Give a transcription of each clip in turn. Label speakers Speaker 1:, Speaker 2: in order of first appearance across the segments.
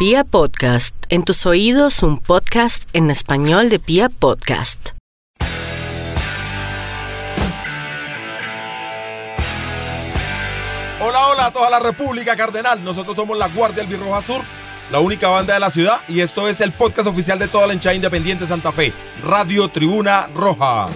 Speaker 1: Pia Podcast, en tus oídos un podcast en español de Pia Podcast.
Speaker 2: Hola, hola a toda la República Cardenal. Nosotros somos la Guardia Albirroja Sur, la única banda de la ciudad, y esto es el podcast oficial de toda la hinchada independiente Santa Fe, Radio Tribuna Roja.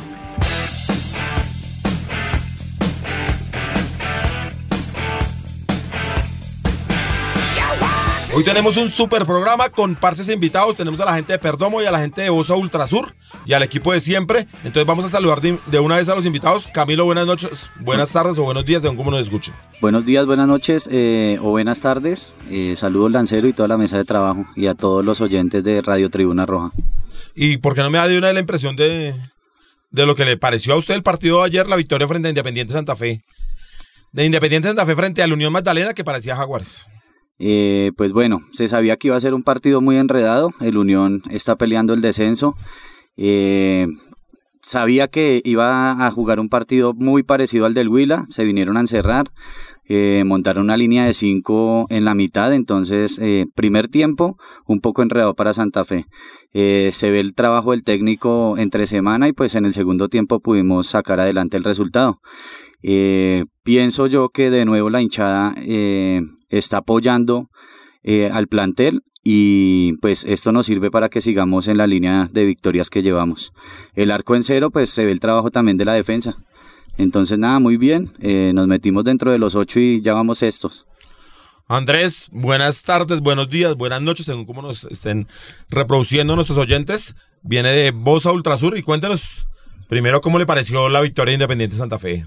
Speaker 2: Hoy tenemos un super programa con parces invitados. Tenemos a la gente de Perdomo y a la gente de Osa Ultrasur y al equipo de siempre. Entonces vamos a saludar de, de una vez a los invitados. Camilo, buenas noches, buenas tardes o buenos días, según cómo nos escuchen.
Speaker 3: Buenos días, buenas noches eh, o buenas tardes. Eh, saludos Lancero y toda la mesa de trabajo y a todos los oyentes de Radio Tribuna Roja.
Speaker 2: ¿Y por qué no me da de una vez la impresión de, de lo que le pareció a usted el partido de ayer, la victoria frente a Independiente Santa Fe? De Independiente Santa Fe frente a la Unión Magdalena que parecía Jaguares.
Speaker 3: Eh, pues bueno, se sabía que iba a ser un partido muy enredado. El Unión está peleando el descenso. Eh, sabía que iba a jugar un partido muy parecido al del Huila. Se vinieron a encerrar. Eh, montaron una línea de cinco en la mitad. Entonces, primer tiempo, un poco enredado para Santa Fe. Se ve el trabajo del técnico entre semana y pues en el segundo tiempo pudimos sacar adelante el resultado. Pienso yo que de nuevo la hinchada está apoyando eh, al plantel y pues esto nos sirve para que sigamos en la línea de victorias que llevamos. El arco en cero, pues se ve el trabajo también de la defensa. Entonces nada, muy bien, eh, nos metimos dentro de los ocho y ya vamos estos.
Speaker 2: Andrés, buenas tardes, buenos días, buenas noches, según cómo nos estén reproduciendo nuestros oyentes. Viene de Bosa Ultrasur y cuéntenos primero cómo le pareció la victoria de Independiente Santa Fe.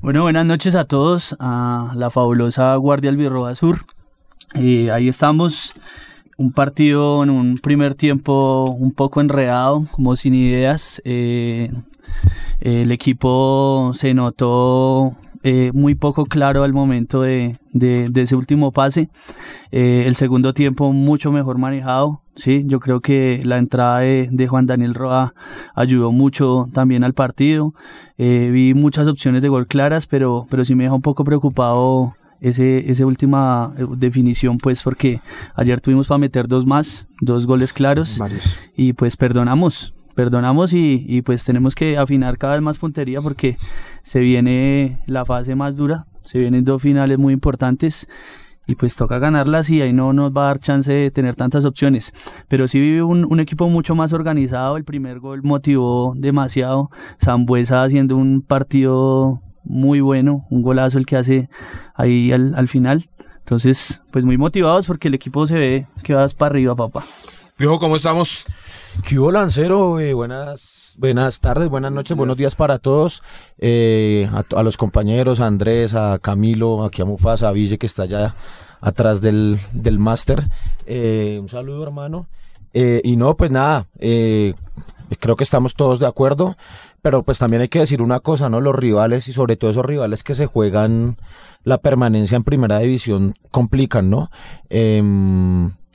Speaker 4: Bueno, buenas noches a todos, a la fabulosa Guardia Albirroja Sur. Eh, ahí estamos, un partido en un primer tiempo un poco enredado, como sin ideas. Eh, el equipo se notó eh, muy poco claro al momento de, ese último pase. El segundo tiempo mucho mejor manejado. Sí, yo creo que la entrada de, de Juan Daniel Roa ayudó mucho también al partido. Eh, vi muchas opciones de gol claras, pero, pero sí me deja un poco preocupado ese, esa última eh, definición, pues porque ayer tuvimos para meter dos más, dos goles claros, y pues perdonamos, perdonamos y, y pues tenemos que afinar cada vez más puntería porque se viene la fase más dura, se vienen dos finales muy importantes y pues toca ganarlas y ahí no nos va a dar chance de tener tantas opciones. Pero sí vive un, un equipo mucho más organizado, el primer gol motivó demasiado, Zambuesa haciendo un partido muy bueno, un golazo el que hace ahí al, al final. Entonces, pues muy motivados porque el equipo se ve que vas para arriba, papá.
Speaker 2: Pijo, ¿cómo estamos?
Speaker 5: ¿Qué hubo, Lancero? Eh, buenas, buenas tardes, buenas noches, buenos días para todos. Eh, a, los compañeros, a Andrés, a Camilo, aquí a Mufasa, a Ville, que está allá atrás del, del máster. Eh, un saludo, hermano. Y no, pues nada, creo que estamos todos de acuerdo, pero pues también hay que decir una cosa, ¿no? Los rivales y sobre todo esos rivales que se juegan la permanencia en primera división complican, ¿no?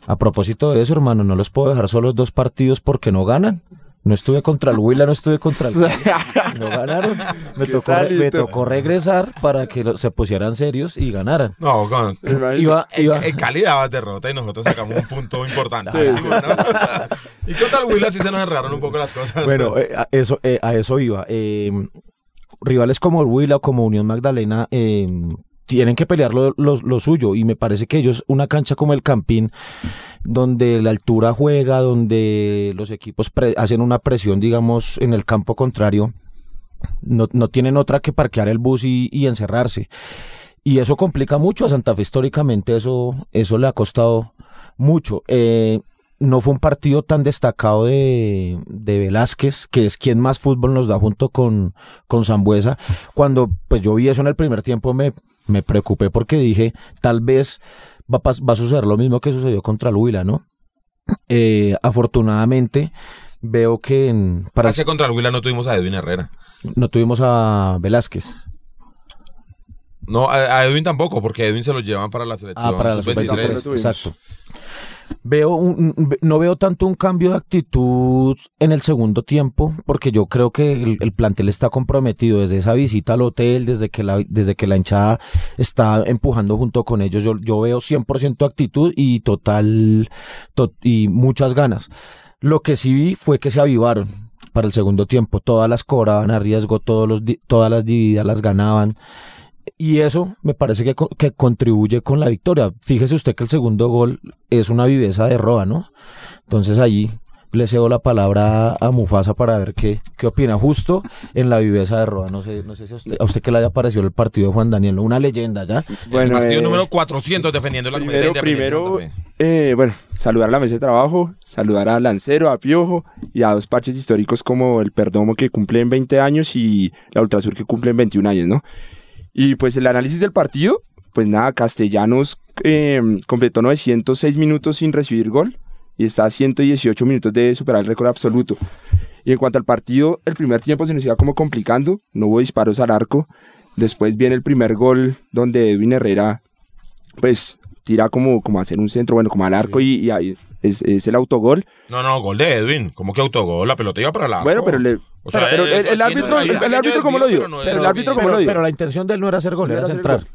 Speaker 5: A propósito de eso, hermano, no los puedo dejar solos dos partidos porque no ganan. No estuve contra el Huila, no estuve contra el Cali. No ganaron. Me tocó, re- me tocó regresar para que lo- se pusieran serios y ganaran.
Speaker 2: No, con,
Speaker 5: Iba, iba,
Speaker 2: en, en Cali daba derrota y nosotros sacamos un punto importante. y contra el Huila sí se nos erraron un poco las cosas.
Speaker 5: Bueno, eh, a eso, eh, a eso iba. Eh, rivales como el Huila o como Unión Magdalena eh, tienen que pelear lo, suyo y me parece que ellos, una cancha como el Campín, donde la altura juega, donde los equipos hacen una presión, digamos, en el campo contrario, no, no tienen otra que parquear el bus y, y encerrarse. Y eso complica mucho a Santa Fe históricamente, eso, eso le ha costado mucho. Eh, no fue un partido tan destacado de, de Velázquez, que es quien más fútbol nos da junto con, con Zambuesa. Cuando pues yo vi eso en el primer tiempo me, me preocupé porque dije, tal vez va va a suceder lo mismo que sucedió contra el Huila, ¿no? Eh, afortunadamente veo que en, para,
Speaker 2: Parece que contra Huila no tuvimos a Edwin Herrera.
Speaker 5: no tuvimos a Velázquez.
Speaker 2: No, a, a Edwin tampoco, porque a Edwin se lo llevan para la selección.
Speaker 5: Ah, para la
Speaker 2: sub-23.
Speaker 5: sub-23, exacto. Veo un- no veo tanto un cambio de actitud en el segundo tiempo, porque yo creo que el, el plantel está comprometido desde esa visita al hotel, desde que la, desde que la hinchada está empujando junto con ellos. Yo, yo veo 100% actitud y total to- y muchas ganas. Lo que sí vi fue que se avivaron para el segundo tiempo. Todas las cobraban a riesgo, todos los, todas las divididas las ganaban. Y eso me parece que, co- que contribuye con la victoria. Fíjese usted que el segundo gol es una viveza de Roa, ¿no? Entonces allí le cedo la palabra a Mufasa para ver qué, qué opina. Justo en la viveza de Roa. No sé, no sé si a usted, a usted que le haya parecido el partido de Juan Daniel, una leyenda ya.
Speaker 2: el partido
Speaker 6: eh,
Speaker 2: número 400 defendiendo la
Speaker 6: primero, primero, eh, bueno, saludar a la mesa de trabajo, saludar a Lancero, a Piojo y a dos parches históricos como el Perdomo que cumple en 20 años y la Ultrasur que cumple en 21 años, ¿no? Y pues el análisis del partido, pues nada, Castellanos eh, completó 906 minutos sin recibir gol y está a 118 minutos de superar el récord absoluto. Y en cuanto al partido, el primer tiempo se nos iba como complicando, no hubo disparos al arco. Después viene el primer gol donde Edwin Herrera, pues tira como, como a hacer un centro, bueno, como al arco y, y ahí es, es el autogol.
Speaker 2: No, no, gol de Edwin. ¿Cómo que autogol? La pelota iba para el arco.
Speaker 6: Bueno, pero le.
Speaker 2: O sea,
Speaker 6: pero, pero el, el
Speaker 2: no-
Speaker 6: árbitro,
Speaker 2: un
Speaker 6: el, el árbitro cómo lo dio.
Speaker 2: pero no
Speaker 6: el árbitro cómo
Speaker 5: Pero,
Speaker 6: lo dio.
Speaker 5: pero la intención de él no era hacer gol,
Speaker 6: No
Speaker 5: era centrar.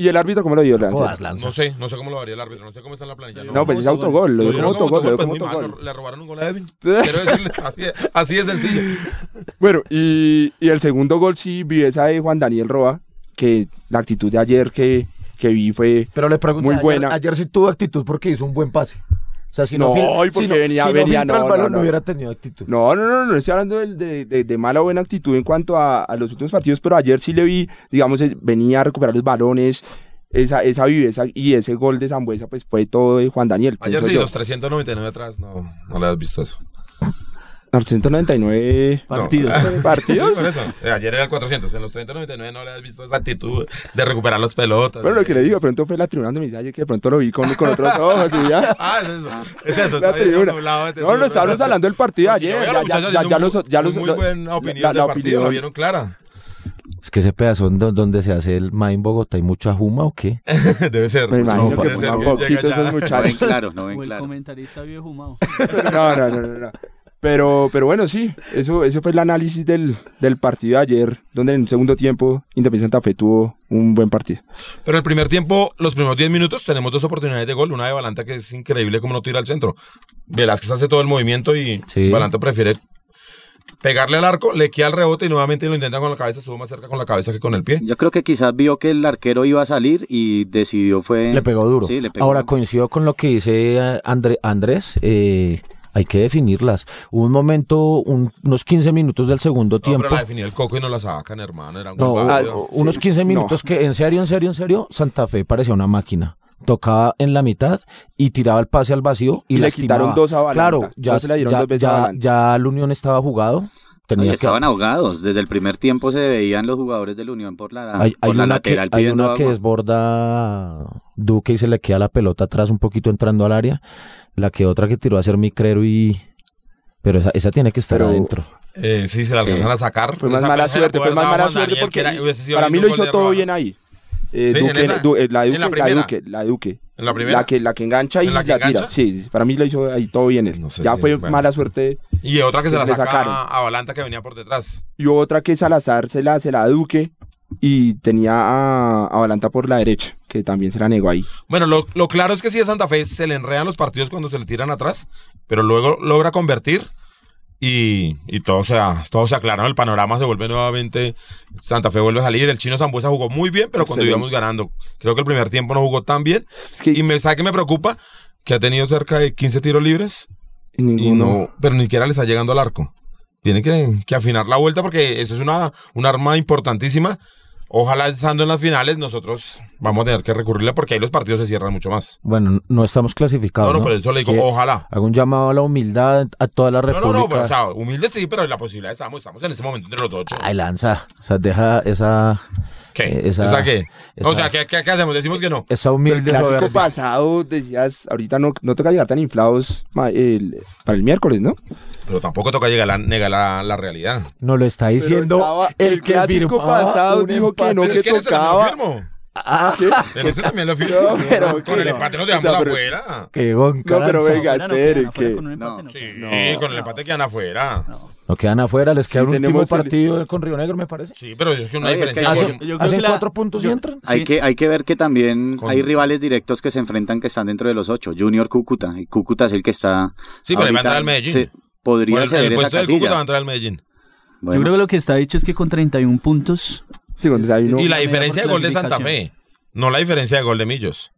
Speaker 6: Y el árbitro cómo lo dio,
Speaker 5: Lanza.
Speaker 2: No sé, no sé cómo lo daría el árbitro, no sé cómo está en la planilla.
Speaker 6: No, pues es autogol, lo dio
Speaker 2: dieron
Speaker 6: como autogol, lo dio
Speaker 2: pues
Speaker 6: como autogol.
Speaker 2: le- Le robaron un gol a Edwin. Quiero decirle, así, así de sencillo.
Speaker 6: Bueno, y, y el segundo gol sí vi esa de Juan Daniel Roa, que la actitud de ayer que, que vi fue.
Speaker 5: Pero le pregunto,
Speaker 6: Muy
Speaker 5: ayer-
Speaker 6: buena.
Speaker 5: Ayer, sí tuvo actitud porque hizo un buen pase. O sea, si no,
Speaker 6: No, porque
Speaker 5: si no,
Speaker 6: venía-
Speaker 5: si no
Speaker 6: venía, no,
Speaker 5: el balón,
Speaker 6: no,
Speaker 5: no,
Speaker 6: no.
Speaker 5: hubiera tenido actitud.
Speaker 6: No, no, no, no estoy hablando de, de- de- de mala o buena actitud en cuanto a, a los últimos partidos, pero ayer sí le vi, digamos, es- venía a recuperar los balones, esa, esa viveza y ese gol de Zambuesa, pues fue todo de Juan Daniel.
Speaker 2: Ayer sí,
Speaker 6: yo.
Speaker 2: los 399 atrás, no, no le has visto eso.
Speaker 6: Los 199
Speaker 4: Partidos.
Speaker 2: No.
Speaker 6: partidos.
Speaker 2: Sí, por eso. Eh, Ayer era el 400, en los 399 no le has visto esa actitud de recuperar las pelotas.
Speaker 6: Bueno, lo que le digo, de pronto fue la tribuna donde me dice ayer que de pronto lo vi con, con otros ojos y ya.
Speaker 2: Ah, es eso. Es eso.
Speaker 6: La tribuna.
Speaker 2: doblado de
Speaker 6: No, no, estábamos hablando del partido de ayer. Ya,
Speaker 2: los
Speaker 6: ya,
Speaker 2: muchachos
Speaker 6: los, ya los,
Speaker 2: muy buena opinión del partido, la vieron clara.
Speaker 5: Es que ese pedazo do- donde se hace el MA en Bogotá hay mucha juma o qué?
Speaker 2: Debe ser.
Speaker 6: Me imagino
Speaker 2: No,
Speaker 6: que poquito esos
Speaker 3: No ven
Speaker 6: muchachos.
Speaker 3: claro, no
Speaker 4: O
Speaker 3: ven
Speaker 4: el
Speaker 3: claro.
Speaker 4: comentarista viejo fumado.
Speaker 6: No, no, no, no, no. Pero, pero bueno, sí, eso, eso fue el análisis del, del partido de ayer, donde en el segundo tiempo Independiente Santa Fe tuvo un buen partido.
Speaker 2: Pero el primer tiempo, los primeros 10 minutos, tenemos dos oportunidades de gol. Una de Balanta que es increíble como no tira al centro. Velázquez hace todo el movimiento y
Speaker 5: Sí.
Speaker 2: Balanta prefiere pegarle al arco, le queda el rebote y nuevamente lo intenta con la cabeza. Estuvo más cerca con la cabeza que con el pie.
Speaker 3: Yo creo que quizás vio que el arquero iba a salir y decidió fue...
Speaker 5: Le pegó duro.
Speaker 3: Sí, le pegó
Speaker 5: Ahora
Speaker 3: duro.
Speaker 5: coincido con lo que dice eh, André- Andrés. eh, hay que definirlas. Hubo un momento, un- unos 15 minutos del segundo
Speaker 2: No,
Speaker 5: tiempo.
Speaker 2: pero la definió el coco y no la sacan, hermano. Era un
Speaker 5: No.
Speaker 6: Ah,
Speaker 5: unos
Speaker 6: sí,
Speaker 5: 15
Speaker 6: no.
Speaker 5: minutos que en serio, en serio, en serio, Santa Fe parecía una máquina. Tocaba en la mitad y tiraba el pase al vacío y,
Speaker 6: Y le
Speaker 5: lastimaba.
Speaker 6: quitaron dos a.
Speaker 5: Claro, ya,
Speaker 6: No se le dieron
Speaker 5: ya,
Speaker 6: dos veces a
Speaker 5: ya, ya el Unión estaba jugado. Que-
Speaker 3: estaban ahogados. Desde el primer tiempo se veían los jugadores del Unión por la,
Speaker 5: hay,
Speaker 3: por
Speaker 5: hay
Speaker 3: la
Speaker 5: una, que,
Speaker 3: lateral
Speaker 5: hay una que desborda Duque y se le queda la pelota atrás un poquito entrando al área. La que otra que tiró a ser Micrero y... Pero esa, esa tiene que estar
Speaker 6: Pero-
Speaker 5: adentro.
Speaker 2: Eh, sí, se la alcanzan a sacar.
Speaker 6: Fue más mala suerte, fue más mala suerte porque
Speaker 2: era-
Speaker 6: para mí lo hizo todo bien ahí. Eh,
Speaker 2: Sí, en esa.
Speaker 6: Du- eh, la
Speaker 2: En
Speaker 6: Duque,
Speaker 2: la.
Speaker 6: Duque, la Duque.
Speaker 2: ¿En la primera?
Speaker 6: La que, la que engancha y
Speaker 2: ¿En la que
Speaker 6: tira. Sí, sí, para mí lo hizo ahí todo bien él.
Speaker 2: No sé
Speaker 6: ya
Speaker 2: si-
Speaker 6: fue
Speaker 2: bueno.
Speaker 6: mala suerte.
Speaker 2: Y otra que se la saca
Speaker 6: sacaron.
Speaker 2: a Balanta que venía por detrás.
Speaker 6: Y otra que Salazar se la, se la Duque y tenía a, a Balanta por la derecha, que también se la negó ahí.
Speaker 2: Bueno, lo, lo claro es que sí a Santa Fe se le enredan los partidos cuando se le tiran atrás, pero luego logra convertir y, y todo, se, todo se aclara, ¿no? el panorama se vuelve nuevamente, Santa Fe vuelve a salir, el chino Zambuesa jugó muy bien, pero cuando íbamos ganando, creo que el primer tiempo no jugó tan bien,
Speaker 6: Es que
Speaker 2: y me sabe que me preocupa que ha tenido cerca de 15 tiros libres y no, pero ni siquiera le está llegando al arco. Tiene que, que afinar la vuelta porque eso es una, un arma importantísima. Ojalá estando en las finales nosotros vamos a tener que recurrirle porque ahí los partidos se cierran mucho más.
Speaker 5: Bueno, no estamos clasificados.
Speaker 2: No, no, por eso le digo,
Speaker 5: Que
Speaker 2: ojalá.
Speaker 5: Hago un llamado a la humildad a toda la
Speaker 2: No,
Speaker 5: República.
Speaker 2: no, no, pero, o sea, humilde sí, pero la posibilidad estamos, estamos en este momento entre los ocho.
Speaker 5: Ay, lanza. O sea, deja esa,
Speaker 2: ¿Qué?
Speaker 5: eh,
Speaker 2: ¿Esa,
Speaker 5: esa-
Speaker 2: qué?
Speaker 5: esa-
Speaker 2: O sea, ¿qué, qué, qué hacemos? Decimos que no.
Speaker 5: esa
Speaker 6: El
Speaker 5: humilde
Speaker 6: clásico
Speaker 5: soberbia.
Speaker 6: pasado decías, ahorita no, no toca llegar tan inflados el- para el miércoles, ¿no?
Speaker 2: Pero tampoco toca llegar a la, negar la, la realidad.
Speaker 5: No lo está diciendo el,
Speaker 6: el
Speaker 5: que
Speaker 6: clásico pasado
Speaker 5: un
Speaker 6: dijo que no,
Speaker 2: Pero
Speaker 6: que tocaba. Ah, ¿qué?
Speaker 2: Pero usted también lo firmó.
Speaker 6: No, pero
Speaker 2: con el
Speaker 6: no.
Speaker 2: empate nos
Speaker 6: O
Speaker 2: dejamos
Speaker 6: sea, pero-
Speaker 2: afuera.
Speaker 5: Que
Speaker 6: No, pero venga,
Speaker 4: Afuera no
Speaker 6: espere,
Speaker 4: quedan afuera
Speaker 6: que...
Speaker 4: con un empate,
Speaker 3: No.
Speaker 4: no
Speaker 2: Sí, con el empate quedan afuera.
Speaker 5: No quedan afuera, les queda
Speaker 6: Sí,
Speaker 5: un último
Speaker 6: el-
Speaker 5: partido con Río Negro, me parece.
Speaker 2: Sí, pero es que una
Speaker 3: Ay, es
Speaker 2: diferencia
Speaker 3: que yo-
Speaker 4: creo
Speaker 5: Hacen
Speaker 4: que la-
Speaker 5: cuatro puntos y entran.
Speaker 3: Hay,
Speaker 4: Sí.
Speaker 3: que, hay que ver que también
Speaker 2: Con-
Speaker 3: hay rivales directos que se enfrentan que están dentro de los ocho. Junior Cúcuta. Y Cúcuta es el que está.
Speaker 2: Sí, pero va a entrar el Medellín.
Speaker 3: se- podría
Speaker 2: Bueno, el- el puesto del Cúcuta va a entrar al Medellín.
Speaker 4: Yo creo que lo que está dicho es que con 31 puntos
Speaker 6: Sí, cuando hay uno...
Speaker 2: Y la diferencia de gol de Santa Fe. No la diferencia de gol de Millos.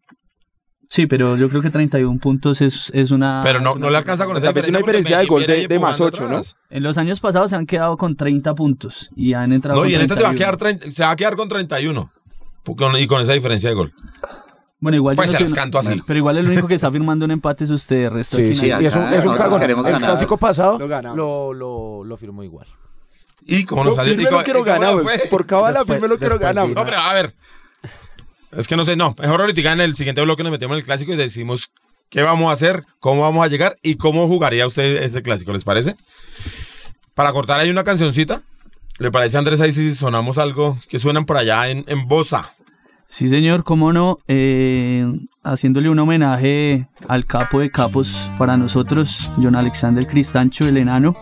Speaker 4: Sí, pero yo creo que 31 puntos es, es una...
Speaker 2: Pero no,
Speaker 4: es una-
Speaker 2: no le alcanza con esa
Speaker 6: Santa Fe tiene
Speaker 2: diferencia.
Speaker 6: una diferencia de gol de- más
Speaker 2: empujando
Speaker 6: ocho, ¿no?
Speaker 2: atrás.
Speaker 4: En los años pasados se han quedado con 30 puntos y han entrado
Speaker 2: No,
Speaker 4: con
Speaker 2: y en esta se va a
Speaker 4: 31.
Speaker 2: quedar 30 se va a quedar con 31. Con- y con esa diferencia de gol.
Speaker 4: Bueno, igual
Speaker 2: Pues
Speaker 4: yo no
Speaker 2: se canto así.
Speaker 4: Pero igual el único que está firmando un empate es usted, el resto
Speaker 5: Sí, sí, y es un, es un cagón. El
Speaker 3: ganar.
Speaker 5: clásico pasado
Speaker 6: Lo
Speaker 5: lo, lo, lo firmó igual.
Speaker 2: Y como
Speaker 6: No,
Speaker 2: nos salió. y cómo-
Speaker 6: quiero
Speaker 2: y
Speaker 6: ganar, güey. Por
Speaker 5: Después-
Speaker 6: firme lo quiero ganar.
Speaker 2: No, pero a ver. Es que no sé, no. Mejor ahorita en el siguiente bloque nos metemos en el clásico y decimos qué vamos a hacer, cómo vamos a llegar y cómo jugaría usted ese clásico, ¿les parece? Para cortar hay una cancioncita. ¿Le parece, Andrés, ahí si sonamos algo que suenan por allá en, en Bosa?
Speaker 4: Sí, señor, cómo no, eh, haciéndole un homenaje al capo de capos para nosotros, John Alexander Cristancho, el enano.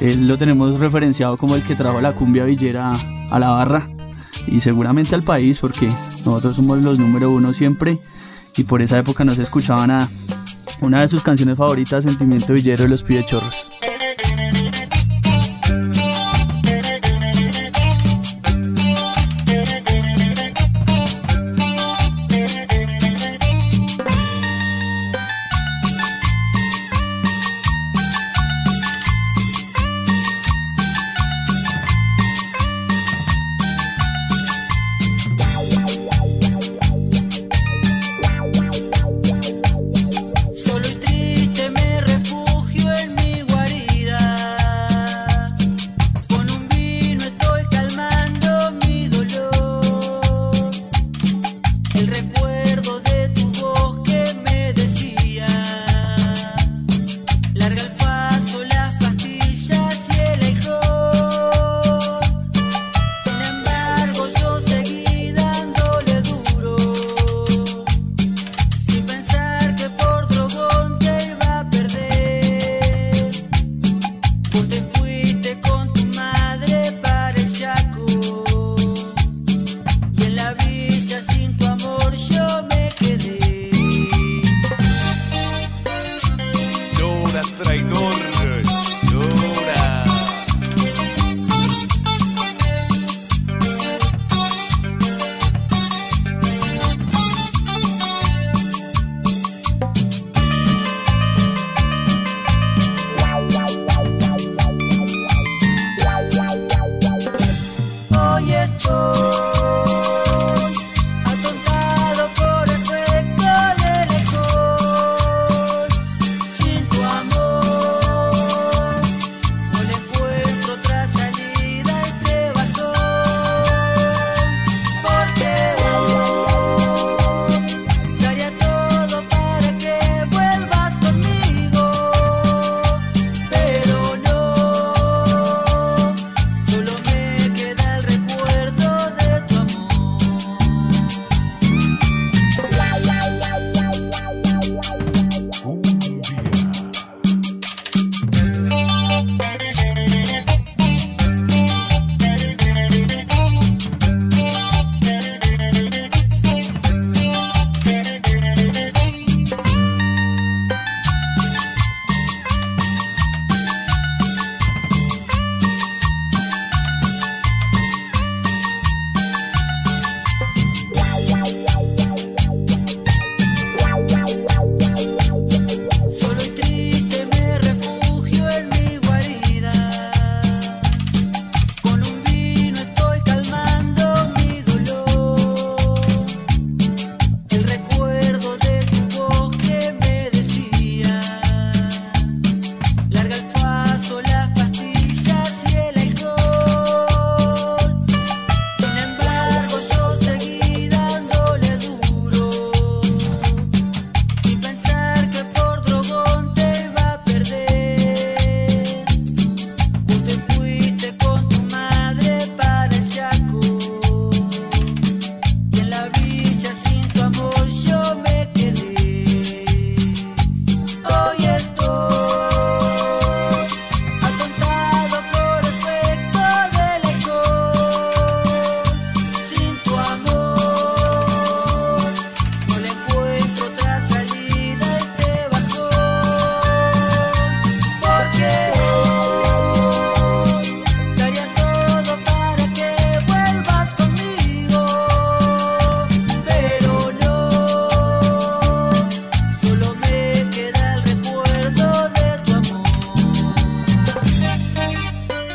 Speaker 4: Él lo tenemos referenciado como el que trajo la cumbia villera a la barra y seguramente al país porque nosotros somos los número uno siempre y por esa época no se escuchaba nada. Una de sus canciones favoritas, Sentimiento Villero de los Pidechorros.
Speaker 7: Solo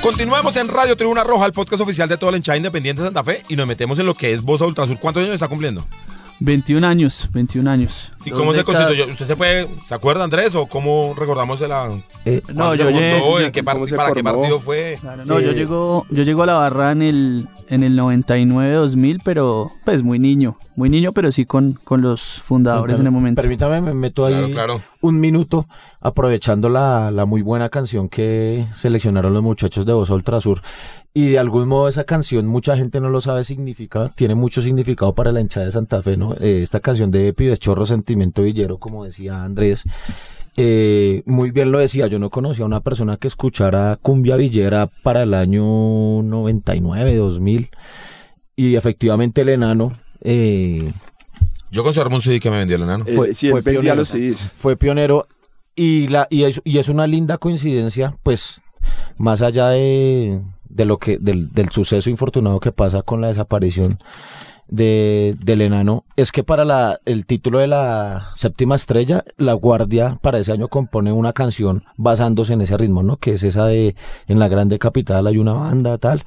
Speaker 2: Continuamos en Radio Tribuna Roja, el podcast oficial de toda la hinchada independiente de Santa Fe, y nos metemos en lo que es Bosa Ultrasur. ¿Cuántos años está cumpliendo?
Speaker 4: 21 años, 21 años.
Speaker 2: ¿Y cómo se
Speaker 4: décadas.
Speaker 2: constituyó? ¿Usted se puede, se acuerda, Andrés, o cómo recordamos la,
Speaker 5: Eh,
Speaker 4: No, yo
Speaker 2: se
Speaker 4: llegué- yo-
Speaker 2: qué
Speaker 6: cómo
Speaker 2: part-
Speaker 6: se
Speaker 2: para qué partido fue?
Speaker 4: Claro, no, yo
Speaker 5: Eh,
Speaker 4: llego, yo llego a la barra en el, en el 99-2000, pero pues muy niño, muy niño, pero sí con, con los fundadores en el momento.
Speaker 5: Permítame, me meto ahí
Speaker 2: Claro, claro.
Speaker 5: un minuto aprovechando la, la muy buena canción que seleccionaron los muchachos de Voz Ultrasur. Y de algún modo esa canción, mucha gente no lo sabe significa, tiene mucho significado para la hinchada de Santa Fe, ¿no? Eh, esta canción de Pibes Chorro Sentimiento Villero, como decía Andrés, eh, muy bien lo decía, yo no conocía a una persona que escuchara cumbia villera para el año 99, 2000, y efectivamente el enano... Eh,
Speaker 2: Yo conservo un CD que me vendió el enano.
Speaker 6: Eh,
Speaker 5: Fue-
Speaker 6: sí,
Speaker 5: fue pionero.
Speaker 6: los
Speaker 5: fue pionero y la y es, y es una linda coincidencia pues más allá de, de lo que del, del suceso infortunado que pasa con la desaparición de, del enano es que para la, el título de la séptima estrella la guardia para ese año compone una canción basándose en ese ritmo no que es esa de en la grande capital hay una banda tal.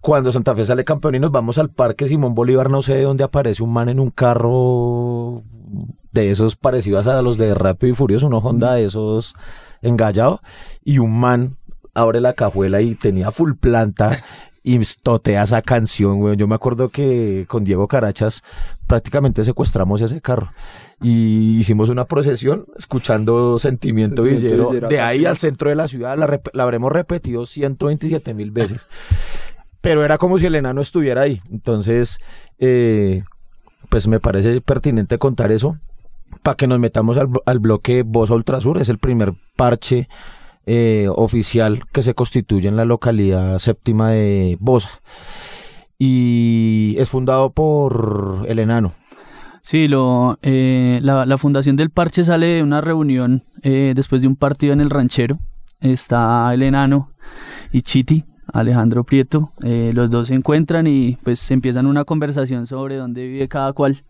Speaker 5: Cuando Santa Fe sale campeón y nos vamos al parque Simón Bolívar, no sé de dónde aparece un man en un carro de esos parecidos a los de Rápido y Furioso, unos Honda de esos engallado, y un man abre la cajuela y tenía full planta y totea esa canción, weón. Yo me acuerdo que con Diego Carachas prácticamente secuestramos ese carro y hicimos una procesión escuchando Sentimiento
Speaker 6: Sentimiento
Speaker 5: Villero
Speaker 6: Villero,
Speaker 5: de ahí al centro de la ciudad, la, rep- la habremos repetido 127 mil veces pero era como si el enano estuviera ahí. Entonces, eh, pues me parece pertinente contar eso para que nos metamos al, al bloque Bosa Ultrasur. Es el primer parche eh, oficial que se constituye en la localidad séptima de Bosa. Y es fundado por el enano.
Speaker 4: Sí, lo, eh, la, fundación del parche sale de una reunión eh, después de un partido en el ranchero. Está el enano y Chiti, Alejandro Prieto. los dos se encuentran y pues empiezan una conversación sobre dónde vive cada cual.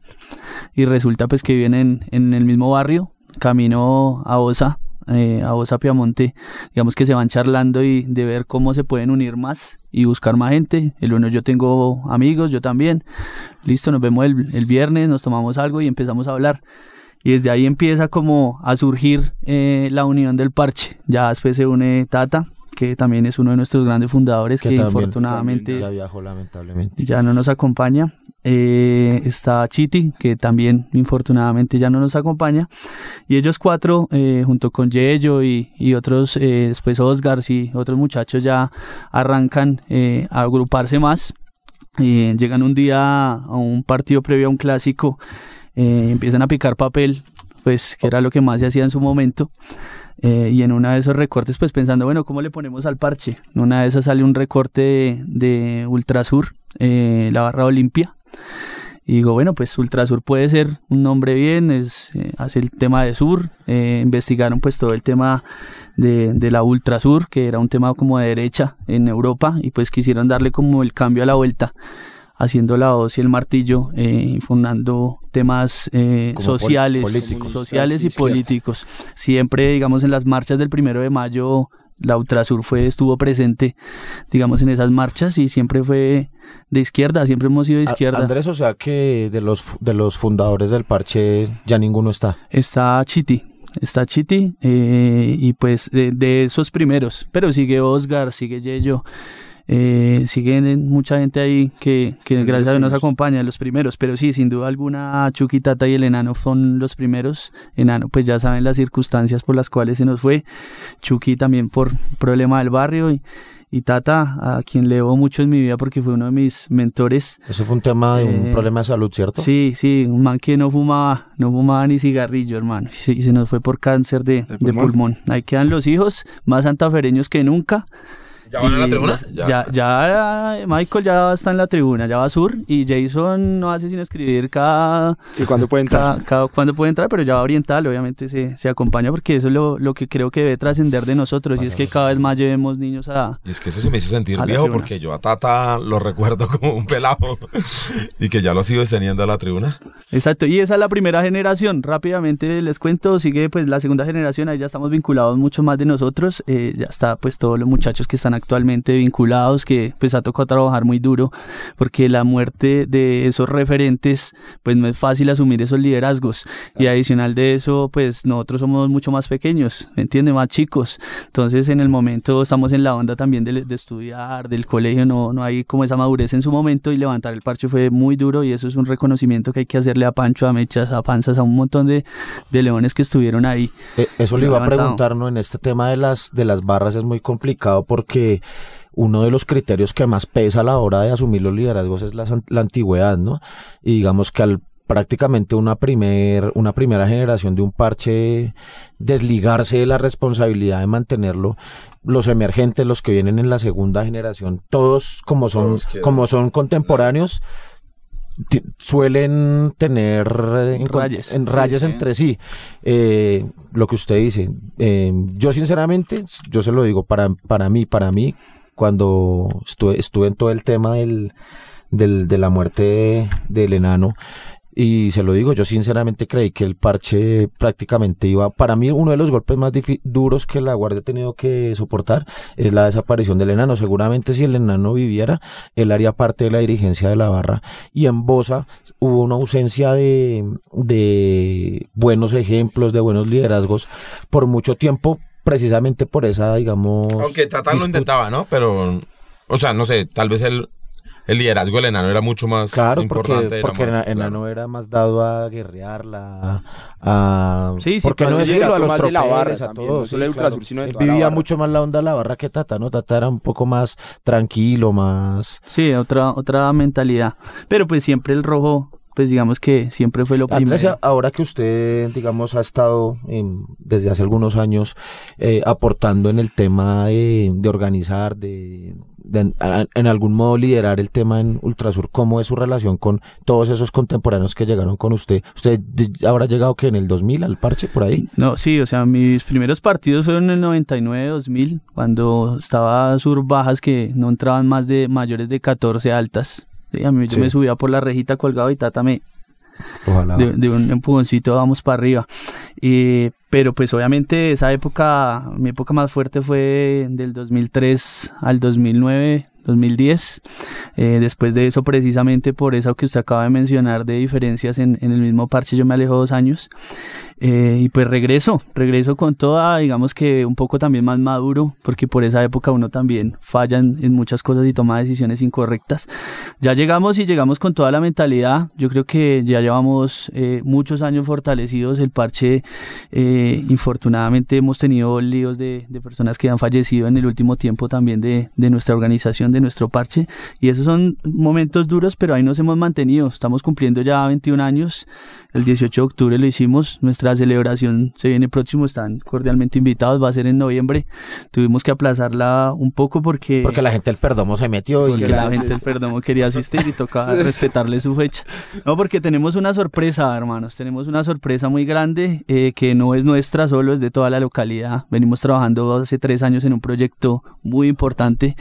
Speaker 4: Y resulta pues que viven en, en el mismo barrio, camino a Osa, eh, a Osa Piamonte. Digamos que se van charlando y de ver cómo se pueden unir más y buscar más gente. El uno yo tengo amigos, yo también. Listo, nos vemos el, el viernes, nos tomamos algo y empezamos a hablar. Y desde ahí empieza como a surgir eh, la unión del parche. Ya después se une Tata, que también es uno de nuestros grandes fundadores, que,
Speaker 5: también-
Speaker 4: infortunadamente
Speaker 5: Ya viajó lamentablemente.
Speaker 4: ya no nos acompaña. Eh, está Chiti, que también infortunadamente ya no nos acompaña. Y ellos cuatro, eh, junto con Yello y, y otros, eh, después Oscar y otros muchachos ya arrancan eh, a agruparse más. Eh, llegan un día a un partido previo a un clásico, eh, empiezan a picar papel, pues que era lo que más se hacía en su momento. Eh, y en una de esos recortes, pues pensando, bueno, ¿cómo le ponemos al parche? En una de esas sale un recorte de, de Ultrasur, eh, la barra Olimpia. Y digo, bueno, pues Ultrasur puede ser un nombre bien, es, eh, hace el tema de Sur, eh, investigaron pues todo el tema de, de la Ultrasur, que era un tema como de derecha en Europa, y pues quisieron darle como el cambio a la vuelta, haciendo la hoz y el martillo, eh, fundando temas eh, sociales,
Speaker 5: políticos.
Speaker 4: sociales y políticos. Siempre, digamos, en las marchas del primero de mayo, la Ultrasur fue, estuvo presente, digamos, en esas marchas y siempre fue de izquierda, siempre hemos sido de izquierda.
Speaker 5: Andrés, o sea que de los, de los fundadores del parche ya ninguno está.
Speaker 4: Está Chiti, está Chiti eh, y pues de, de esos primeros, pero sigue Oscar, sigue Yello, eh, siguen mucha gente ahí que, que
Speaker 6: Son
Speaker 4: gracias a Dios nos acompaña, los primeros, pero sí, sin duda alguna Chucky, Tata y el enano son los primeros, enano pues ya saben las circunstancias por las cuales se nos fue, Chucky también por problema del barrio y, y Tata a quien le debo mucho en mi vida porque fue uno de mis mentores
Speaker 5: Eso fue un tema de un
Speaker 4: Eh,
Speaker 5: problema de salud, ¿cierto?
Speaker 4: Sí, sí, un man que no fumaba, no fumaba ni cigarrillo, hermano. Y se, y se nos fue por cáncer de,
Speaker 6: ¿De
Speaker 4: de pulmón?
Speaker 6: pulmón?
Speaker 4: Ahí quedan los hijos, más santafereños que nunca.
Speaker 2: ¿Ya van a la tribuna?
Speaker 4: Ya, ya, Michael ya está en la tribuna, ya va sur. Y Jason no hace sino escribir cada,
Speaker 6: ¿Y cuándo puede entrar?
Speaker 4: cada, cada cuándo puede entrar, pero ya va oriental, obviamente se, se acompaña porque eso es lo, lo que creo que debe trascender de nosotros. Y es que cada vez más llevemos niños a,
Speaker 2: es que eso se me hizo sentir viejo porque yo a Tata lo recuerdo como un pelado y que ya lo sigo teniendo a la tribuna.
Speaker 4: Exacto, y esa es la primera generación. Rápidamente les cuento, sigue pues la segunda generación, ahí ya estamos vinculados mucho más de nosotros. eh, ya está pues todos los muchachos que están actualmente vinculados, que pues ha tocado trabajar muy duro, porque la muerte de esos referentes, pues no es fácil asumir esos liderazgos. Y adicional de eso, pues nosotros somos mucho más pequeños, ¿me entiende? Más chicos. Entonces en el momento estamos en la onda también de, de estudiar, del colegio, no, no hay como esa madurez en su momento y levantar el parche fue muy duro y eso es un reconocimiento que hay que hacerle a Pancho, a Mechas, a Panzas, a un montón de, de leones que estuvieron ahí.
Speaker 5: Eh, eso le iba a preguntar, ¿no? En este tema de las, de las barras es muy complicado porque uno de los criterios que más pesa a la hora de asumir los liderazgos es la, la antigüedad, ¿no? Y digamos que al prácticamente una, primer, una primera generación de un parche desligarse de la responsabilidad de mantenerlo. Los emergentes, los que vienen en la segunda generación, todos como son, como son contemporáneos, suelen tener en rayas, en rayas entre sí. Eh, lo que usted dice. Eh, yo sinceramente, yo se lo digo, para, para mí, para mí, cuando estuve, estuve en todo el tema del, del, de la muerte del enano, y se lo digo, yo sinceramente creí que el parche prácticamente iba, para mí uno de los golpes más duros que la Guardia ha tenido que soportar es la desaparición del enano. Seguramente si el enano viviera, él haría parte de la dirigencia de la barra. Y en Bosa hubo una ausencia de, de buenos ejemplos, de buenos liderazgos por mucho tiempo, precisamente por esa, digamos...
Speaker 2: Aunque Tata lo intentaba, ¿no? Pero, o sea, no sé, tal vez él el liderazgo del enano era mucho más
Speaker 5: claro,
Speaker 2: importante.
Speaker 5: Porque, el enano era más dado a guerrearla, a... Sí, sí, porque no decirlo, a los trofeos, la barra, a todos. Él vivía mucho más la onda de la barra que Tata, ¿no? Tata era un poco más tranquilo, más...
Speaker 4: Sí, otra, otra mentalidad. Pero pues siempre el rojo pues digamos que siempre fue lo primero.
Speaker 5: ahora que usted, digamos, ha estado desde hace algunos años eh, aportando en el tema de, organizar, de, en algún modo liderar el tema en Ultrasur, ¿cómo es su relación con todos esos contemporáneos que llegaron con usted? ¿Usted habrá llegado que en el 2000 al parche por ahí?
Speaker 4: No, sí, o sea, mis primeros partidos fueron en el 99, 2000, cuando estaba Sur Bajas que no entraban más de mayores de 14 altas. A mí, Yo me subía por la rejita colgado y Tata me... De, un empujoncito vamos para arriba. pero pues obviamente esa época, mi época más fuerte fue del 2003 al 2009, 2010. Eh, después de eso, precisamente por eso que usted acaba de mencionar de diferencias en, en el mismo parche, yo me alejo dos años. Eh, y pues regreso, regreso con toda, digamos que un poco también más maduro, porque por esa época uno también falla en, muchas cosas y toma decisiones incorrectas. Ya llegamos y llegamos con toda la mentalidad. Yo creo que ya llevamos eh, muchos años fortalecidos. El parche, eh, infortunadamente, hemos tenido líos de, de, personas que han fallecido en el último tiempo también de, de nuestra organización, de nuestro parche. Y esos son momentos duros, pero ahí nos hemos mantenido. Estamos cumpliendo ya 21 años. El 18 de octubre lo hicimos. Nuestra celebración se viene próximo, están cordialmente invitados, va a ser en noviembre. Tuvimos que aplazarla un poco porque...
Speaker 5: Porque la gente del Perdomo se metió
Speaker 4: y... la gente del Perdomo quería asistir y tocaba respetarle su fecha. No, porque tenemos una sorpresa, hermanos, tenemos una sorpresa muy grande eh, que no es nuestra, solo es de toda la localidad. Venimos trabajando hace tres años en un proyecto muy importante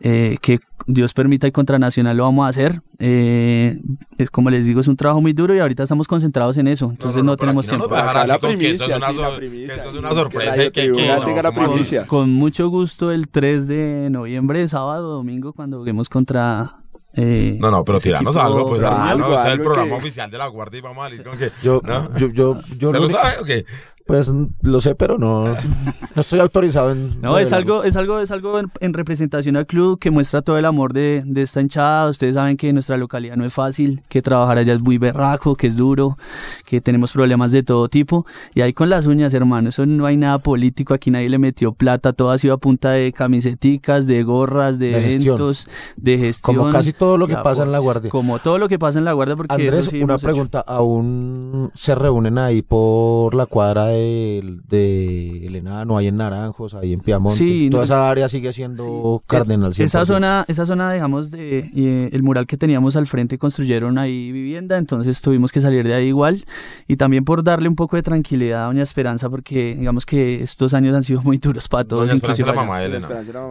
Speaker 4: eh, que Dios permita y contra Nacional lo vamos a hacer. Eh, es como les digo, es un trabajo muy duro y ahorita estamos concentrados en eso. Entonces no, tenemos tiempo.
Speaker 2: esto es una, sorpresa. Que,
Speaker 4: con, mucho gusto el 3 de noviembre, sábado, domingo, cuando juguemos contra
Speaker 2: eh, no, no, pero tiranos algo, pues hermano. Este es el programa oficial de la Guardia y vamos a salir con que.
Speaker 5: Yo, yo, yo, yo,
Speaker 2: ¿Se lo sabe o qué?
Speaker 5: Pues lo sé, pero no, no estoy autorizado en...
Speaker 4: No, es algo, es algo, es algo en, representación al club que muestra todo el amor de, de, esta hinchada. Ustedes saben que nuestra localidad no es fácil, que trabajar allá es muy berraco, que es duro, que tenemos problemas de todo tipo. Y ahí con las uñas, hermano, eso no hay nada político, aquí nadie le metió plata, todo ha sido a punta de camiseticas, de gorras, de, eventos, de gestión.
Speaker 5: Como casi todo lo que pasa en la Guardia.
Speaker 4: Como todo lo que pasa en la Guardia, porque...
Speaker 5: Andrés, una pregunta, ¿aún se reúnen ahí por la cuadra de de, el enano, ahí en Naranjos, ahí en Piamonte. Toda esa área sigue siendo cardenal.
Speaker 4: Esa zona, esa zona, digamos, de eh, el mural que teníamos al frente construyeron ahí vivienda, entonces tuvimos que salir de ahí igual. Y también por darle un poco de tranquilidad a Doña Esperanza, porque digamos que estos años han sido muy duros para todos.
Speaker 2: Doña Esperanza la mamá de Elena.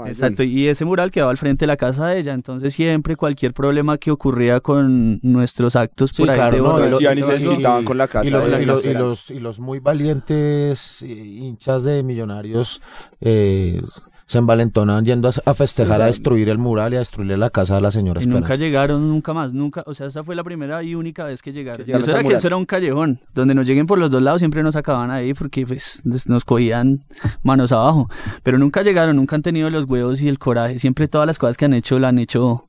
Speaker 4: Exacto, y ese mural quedaba al frente de la casa de ella, entonces siempre cualquier problema que ocurría con nuestros actos por ahí de
Speaker 5: con la casa y los, y los muy valientes hinchas de millonarios eh, se envalentonan yendo a, a festejar, a destruir el mural y a destruirle la casa a la señora
Speaker 4: Y nunca
Speaker 5: Esperanza.
Speaker 4: llegaron, nunca más, nunca. O sea, esa fue la primera y única vez que llegaron.
Speaker 6: Que
Speaker 4: Y
Speaker 6: llegaron
Speaker 4: eso era
Speaker 6: el
Speaker 4: que
Speaker 6: mural.
Speaker 4: eso era un callejón. Donde nos lleguen por los dos lados siempre nos acababan ahí porque pues nos- nos cogían manos abajo. Pero nunca llegaron, nunca han tenido los huevos y el coraje. Siempre todas las cosas que han hecho la han hecho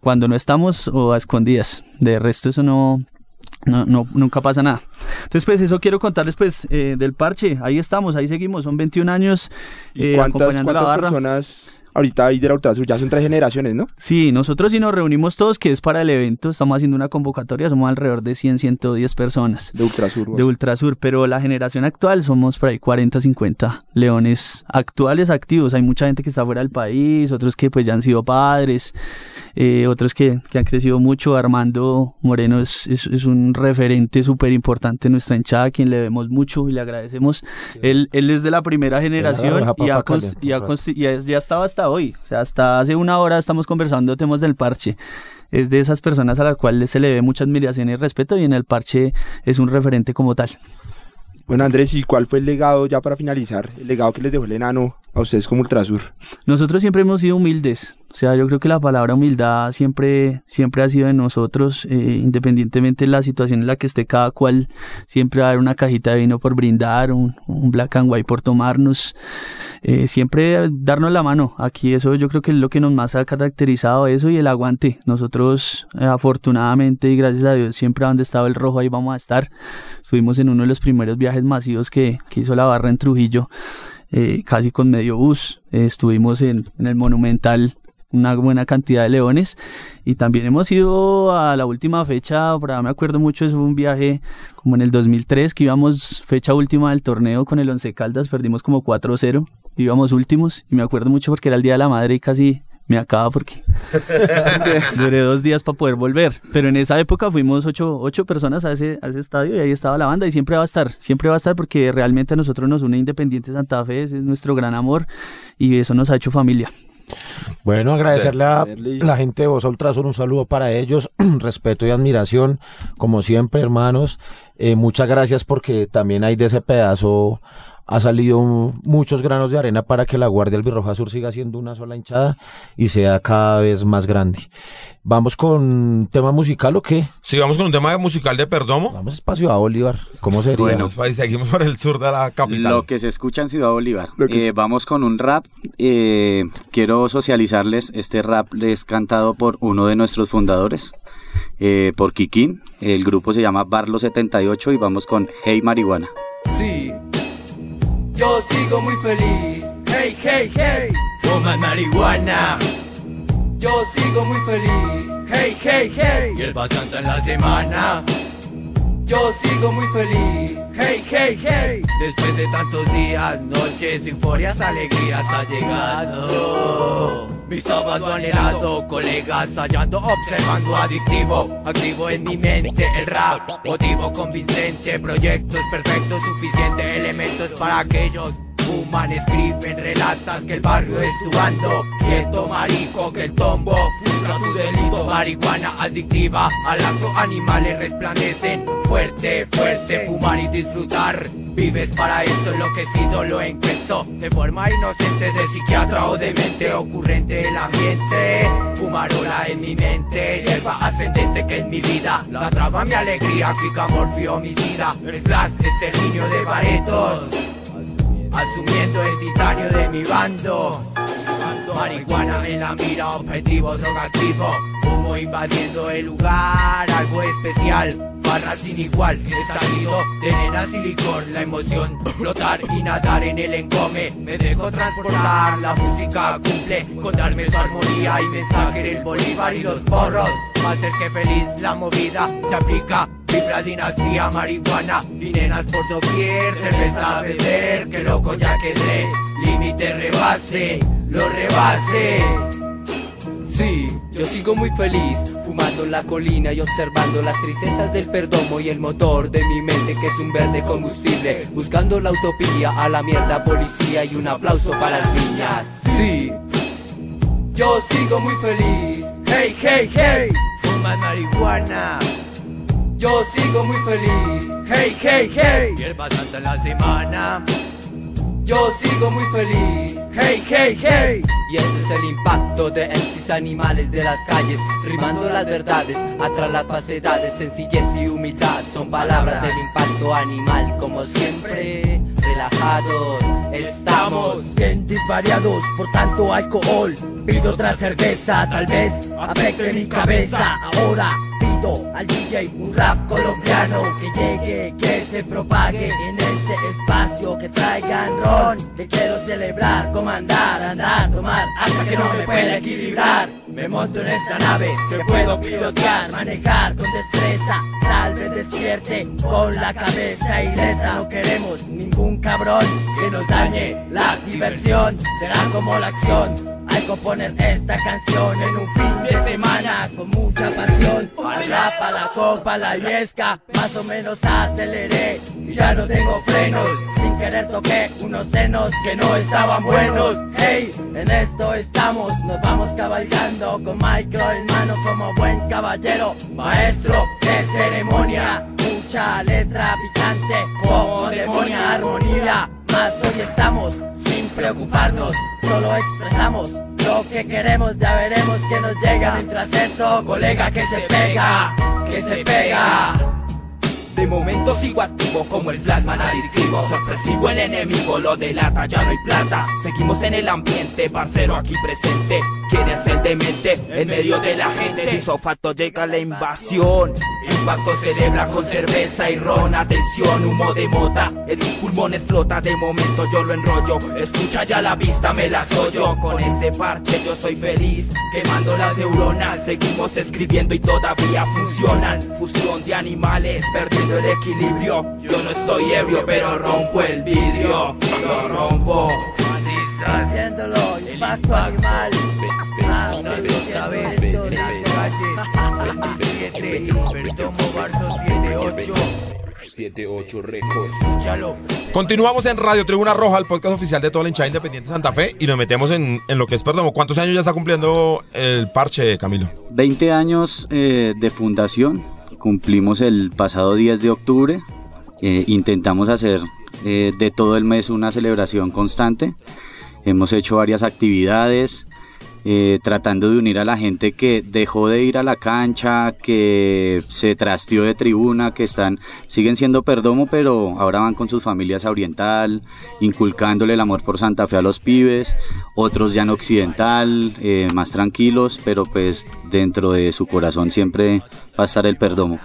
Speaker 4: cuando no estamos o a escondidas. De resto eso no, no, no, nunca pasa nada. Entonces, pues eso quiero contarles, pues, eh, del parche. Ahí estamos, ahí seguimos. Son 21 años
Speaker 6: ¿Y
Speaker 4: eh,
Speaker 6: cuántas,
Speaker 4: acompañando a la
Speaker 6: cuántas
Speaker 4: barra.
Speaker 6: personas ahorita hay de la Ultrasur? Ya son tres generaciones, ¿no?
Speaker 4: Sí, nosotros sí nos reunimos todos, que es para el evento. Estamos haciendo una convocatoria. Somos alrededor de 100, 110 personas
Speaker 6: De Ultrasur.
Speaker 4: de
Speaker 6: vos.
Speaker 4: Ultrasur, pero la generación actual somos por ahí 40, 50 leones actuales activos. Hay mucha gente que está fuera del país, otros que pues ya han sido padres, eh, otros que, que han crecido mucho. Armando Moreno es, es, es un referente súper importante en nuestra hinchada, a quien le vemos mucho y le agradecemos. Él, él es de la primera generación y, ha ha ya estaba hoy. O sea, hasta hace una hora estamos conversando temas del parche es de esas personas a las cuales se le ve mucha admiración y respeto y en el parche es un referente como tal.
Speaker 6: Bueno, Andrés, ¿y cuál fue el legado ya para finalizar? El legado que les dejó el enano a ustedes como Ultrasur.
Speaker 4: Nosotros siempre hemos sido humildes, o sea, yo creo que la palabra humildad siempre, siempre ha sido de nosotros, eh, independientemente de la situación en la que esté cada cual, siempre va a haber una cajita de vino por brindar, un, black and white por tomarnos, eh, siempre darnos la mano. Aquí eso yo creo que es lo que nos más ha caracterizado eso y el aguante. Nosotros eh, afortunadamente y gracias a Dios siempre donde estaba el rojo ahí vamos a estar. Estuvimos en uno de los primeros viajes masivos que, que hizo la barra en Trujillo, eh, casi con medio bus. Eh, estuvimos en, en el Monumental una buena cantidad de leones y también hemos ido a la última fecha, por ahí me acuerdo mucho, es un viaje como en el 2003 que íbamos fecha última del torneo con el Once Caldas, perdimos como 4-0, íbamos últimos y me acuerdo mucho porque era el Día de la Madre y casi me acaba porque duré dos días para poder volver. Pero en esa época fuimos ocho, ocho personas a ese, a ese estadio y ahí estaba la banda y siempre va a estar, siempre va a estar porque realmente a nosotros nos une Independiente Santa Fe, ese es nuestro gran amor y eso nos ha hecho familia.
Speaker 5: Bueno, agradecerle a la gente de Voz Ultrasur, un saludo para ellos, respeto y admiración, como siempre, hermanos. Eh, muchas gracias porque también hay de ese pedazo, ha salido muchos granos de arena para que la Guardia Albirroja Sur siga siendo una sola hinchada y sea cada vez más grande. Vamos con tema musical o qué?
Speaker 2: Si vamos con un tema musical de Perdomo,
Speaker 5: Vamos espacio a Bolívar. ¿Cómo sería?
Speaker 3: Bueno.
Speaker 2: pues, seguimos por el sur de la capital.
Speaker 3: Lo que se escucha en Ciudad Bolívar. Eh,
Speaker 6: se-
Speaker 3: Vamos con un rap. Eh, quiero socializarles. Este rap es cantado por uno de nuestros fundadores, eh, por Kikín. El grupo se llama Barlo 78 y vamos con Hey Marihuana.
Speaker 7: Yo sigo muy feliz. Hey, hey, hey, fuma marihuana. Yo sigo muy feliz. Hey, hey, hey, hierba santa en la semana. Yo sigo muy feliz. Hey, hey, hey. Después de tantos días, noches, euforias, alegrías ha llegado. Mi sábado anhelado, colegas hallando, observando adictivo, activo en mi mente el rap, motivo convincente, proyectos perfectos, suficiente, elementos para aquellos. Fuman, escriben, relatas que el barrio es tu bando. Quieto marico que el tombo frustra tu delito. Marihuana adictiva al acto animales resplandecen. Fuerte, fuerte, fumar y disfrutar. Vives para eso enloquecido lo encuesto De forma inocente de psiquiatra o de mente ocurrente el ambiente. Fumarola en mi mente Hierba ascendente que en mi vida. La traba mi alegría, clica morfio homicida. El flash exterminio de baretos Asumiendo el titanio de mi bando. Marihuana en la mira, objetivo drogativo. Humo invadiendo el lugar, algo especial. Barra sin igual, estallido de nenas y licor La emoción, flotar y nadar en el encome. Me dejo transportar, la música cumple Con darme su armonía y mensaje el Bolívar y los porros. Hacer que feliz la movida se aplica Vibra dinastía, marihuana y nenas por doquier Cerveza a beber, que loco ya quedé Límite rebase, lo rebase Sí, yo sigo muy feliz, fumando en la colina y observando las tristezas del perdomo y el motor de mi mente que es un verde combustible, buscando la utopía a la mierda policía y un aplauso para las niñas. Sí, yo sigo muy feliz. Hey, hey, hey, fuma marihuana. Yo sigo muy feliz. Hey, hey, hey, hierba santa en la semana. Yo sigo muy feliz. Hey, hey, hey. Y ese es el impacto de MCs animales de las calles, rimando las verdades, atrás las falsedades, sencillez y humildad. Son palabras del impacto animal, como siempre, relajados estamos.
Speaker 8: Bien variados por tanto alcohol. Pido otra cerveza, tal vez afecte mi cabeza. Ahora al DJ un rap colombiano que llegue, que se propague en este espacio, que traigan ron, que quiero celebrar, comandar, andar, tomar, hasta que no me pueda equilibrar. Me monto en esta nave que puedo pilotear, manejar con destreza, tal vez despierte con la cabeza ilesa. No queremos ningún cabrón que nos dañe la diversión, será como la acción hay que poner esta canción en un fin de semana con mucha pasión. Al rap, la copa, la yesca, más o menos aceleré y ya no tengo frenos. Sin querer toqué unos senos que no estaban buenos. Hey, en esto estamos, nos vamos cabalgando con micro en mano como buen caballero, maestro de ceremonia. Mucha letra picante como demonia armonía. Más hoy estamos sin preocuparnos, solo expresamos lo que queremos, ya veremos que nos llega. Mientras eso, colega, que se pega, que se pega.
Speaker 9: De momento sigo activo como el plasma adictivo Sorpresivo el enemigo, lo delata, ya no hay plata. Seguimos en el ambiente, parcero aquí presente. ¿Quién es el demente? En medio de la gente. Isofacto llega la invasión. Impacto celebra con cerveza y ron. Atención, humo de mota En mis pulmones flota, de momento yo lo enrollo. Escucha ya la vista, me la yo Con este parche yo soy feliz. Quemando las neuronas Seguimos escribiendo y todavía funcionan. Fusión de animales, perdiendo el equilibrio Yo no estoy ebrio, pero rompo el vidrio Lo rompo
Speaker 8: Viéndolo, impacto animal Ah, otra vez esto Perdomo Barno 78
Speaker 9: 78 Records.
Speaker 8: Escúchalo.
Speaker 2: Continuamos en Radio Tribuna Roja, el podcast oficial de toda la hinchada independiente de Santa Fe, y nos metemos en, en lo que es Perdomo. ¿Cuántos años ya está cumpliendo el parche, Camilo?
Speaker 3: 20 años eh, de fundación, cumplimos el pasado 10 de octubre, eh, intentamos hacer eh, de todo el mes una celebración constante, hemos hecho varias actividades, eh, tratando de unir a la gente que dejó de ir a la cancha, que se trasteó de tribuna, que están, siguen siendo perdomo, pero ahora van con sus familias a Oriental, inculcándole el amor por Santa Fe a los pibes, otros ya en Occidental, eh, más tranquilos, pero pues dentro de su corazón siempre va a estar el perdomo.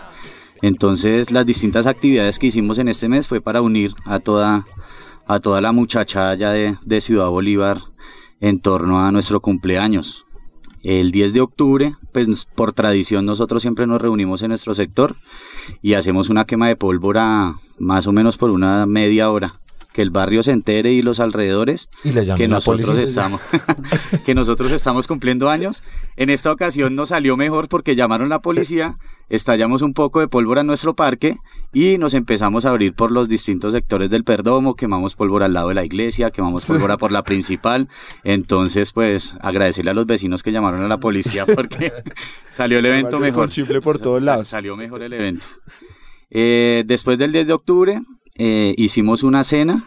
Speaker 3: Entonces las distintas actividades que hicimos en este mes fue para unir a toda, a toda la muchachada ya de Ciudad Bolívar en torno a nuestro cumpleaños. El 10 de octubre, pues por tradición nosotros siempre nos reunimos en nuestro sector y hacemos una quema de pólvora más o menos por una media hora. Que el barrio se entere y los alrededores
Speaker 5: Y
Speaker 3: que nosotros estamos que nosotros estamos cumpliendo años. En esta ocasión nos salió mejor porque llamaron la policía, estallamos un poco de pólvora en nuestro parque y nos empezamos a abrir por los distintos sectores del Perdomo, quemamos pólvora al lado de la iglesia, quemamos pólvora por la principal. Entonces, pues agradecerle a los vecinos que llamaron a la policía porque salió el evento
Speaker 6: con
Speaker 3: mejor.
Speaker 6: por todos lados.
Speaker 3: Salió mejor el evento. Eh, después del 10 de octubre eh, hicimos una cena,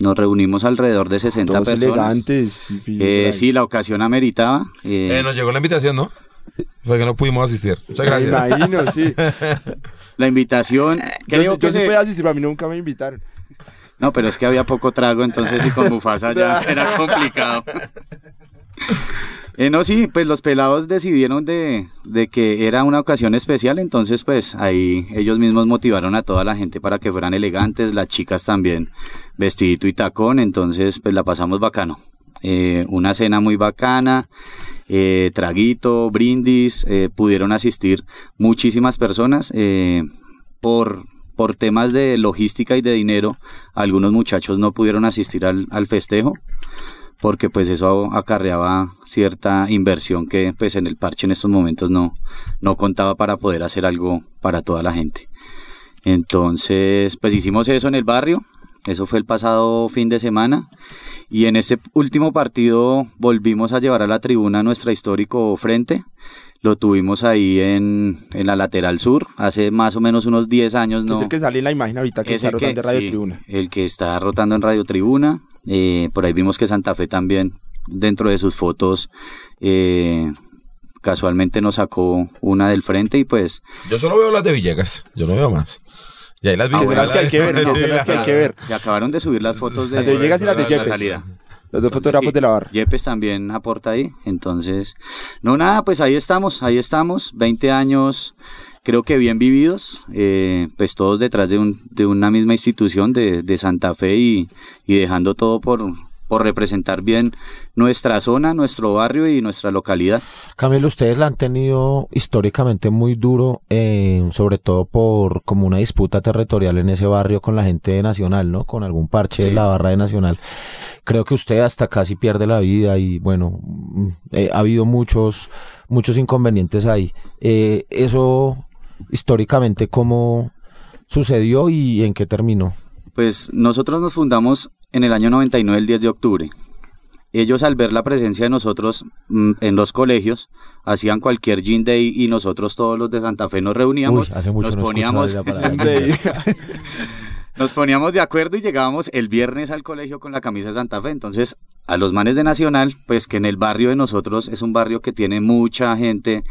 Speaker 3: nos reunimos alrededor de 60
Speaker 6: Todos
Speaker 3: personas.
Speaker 6: elegantes.
Speaker 3: Eh, sí, la ocasión ameritaba. eh,
Speaker 2: Eh, nos llegó la invitación, ¿no? Fue que no pudimos asistir. Muchas
Speaker 6: Me
Speaker 2: gracias.
Speaker 6: imagino, sí.
Speaker 3: La invitación.
Speaker 6: Yo,
Speaker 3: creo
Speaker 6: sí-
Speaker 3: que
Speaker 6: yo sí
Speaker 3: se-
Speaker 6: podía asistir, pero a mí nunca me invitaron.
Speaker 3: No, pero es que había poco trago, entonces y con Mufasa ya era complicado. Eh, no, sí, pues los pelados decidieron de, de que era una ocasión especial, entonces pues ahí ellos mismos motivaron a toda la gente para que fueran elegantes, las chicas también vestidito y tacón, entonces pues la pasamos bacano. Eh, una cena muy bacana, eh, traguito, brindis, eh, pudieron asistir muchísimas personas. eh, por, por temas de logística y de dinero, algunos muchachos no pudieron asistir al, al festejo porque pues eso acarreaba cierta inversión que pues en el parche en estos momentos no, no contaba para poder hacer algo para toda la gente. Entonces, pues hicimos eso en el barrio, eso fue el pasado fin de semana y en este último partido volvimos a llevar a la tribuna nuestra histórico frente. Lo tuvimos ahí en, en la lateral sur, hace más o menos unos 10 años, ¿no?
Speaker 6: Es el que sale en la imagen ahorita que
Speaker 3: Es
Speaker 6: está
Speaker 3: el que-
Speaker 6: rotando en Radio
Speaker 3: sí,
Speaker 6: Tribuna.
Speaker 3: El que está rotando en Radio Tribuna. Eh, por ahí vimos que Santa Fe también, dentro de sus fotos, eh, casualmente nos sacó una del frente y pues...
Speaker 2: Yo solo veo las de Villegas, yo no veo más. Y ahí las
Speaker 6: Ah,
Speaker 2: Villegas.
Speaker 6: bueno, las que hay que ver, no, las que hay que ver.
Speaker 3: Se acabaron de subir las fotos de,
Speaker 6: Las de Villegas y las de
Speaker 3: la
Speaker 6: Yepes.
Speaker 3: salida.
Speaker 6: Los dos fotógrafos
Speaker 3: Sí,
Speaker 6: de la barra.
Speaker 3: Yepes también aporta ahí. Entonces, no, nada, pues ahí estamos, ahí estamos. 20 años, creo que bien vividos, eh, pues todos detrás de, un, de una misma institución de, de Santa Fe y, y dejando todo por, por representar bien nuestra zona, nuestro barrio y nuestra localidad.
Speaker 5: Camilo, ustedes la han tenido históricamente muy duro, eh, sobre todo por como una disputa territorial en ese barrio con la gente de Nacional, ¿no? Con algún parche de la barra de Nacional. Creo que usted hasta casi pierde la vida y bueno, mm, eh, ha habido muchos, muchos inconvenientes ahí. Eh, eso históricamente, ¿cómo sucedió y en qué terminó?
Speaker 3: Pues nosotros nos fundamos en el año 99, el 10 de octubre. Ellos al ver la presencia de nosotros mm, en los colegios, hacían cualquier gin day y nosotros todos los de Santa Fe nos reuníamos,
Speaker 5: Uy, hace mucho
Speaker 3: nos
Speaker 5: no
Speaker 3: poníamos, nos poníamos de acuerdo y llegábamos el viernes al colegio con la camisa de Santa Fe. Entonces, a los manes de Nacional, pues que en el barrio de nosotros es un barrio que tiene mucha gente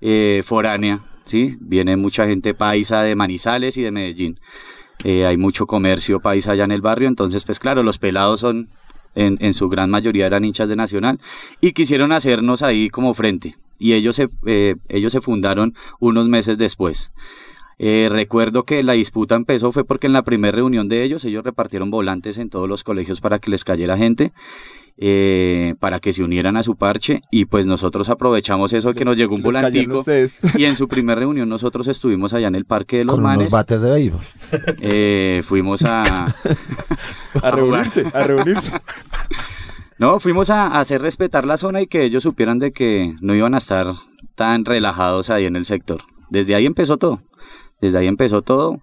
Speaker 3: eh, foránea, ¿sí? Viene mucha gente paisa de Manizales y de Medellín. Eh, hay mucho comercio paisa allá en el barrio, entonces, pues claro, los pelados son, en, en su gran mayoría eran hinchas de Nacional y quisieron hacernos ahí como frente. Y ellos se, eh, ellos se fundaron unos meses después. Eh, recuerdo que la disputa empezó fue porque en la primera reunión de ellos, ellos repartieron volantes en todos los colegios para que les cayera gente, eh, para que se unieran a su parche, y pues nosotros aprovechamos eso que nos llegó un volantico, y en su primera reunión nosotros estuvimos allá en el Parque de los
Speaker 5: Con unos
Speaker 3: Manes,
Speaker 5: bates de béisbol.
Speaker 3: eh, fuimos a...
Speaker 6: A reunirse, a reunirse.
Speaker 3: No, fuimos a, a hacer respetar la zona y que ellos supieran de que no iban a estar tan relajados ahí en el sector. Desde ahí empezó todo. Desde ahí empezó todo.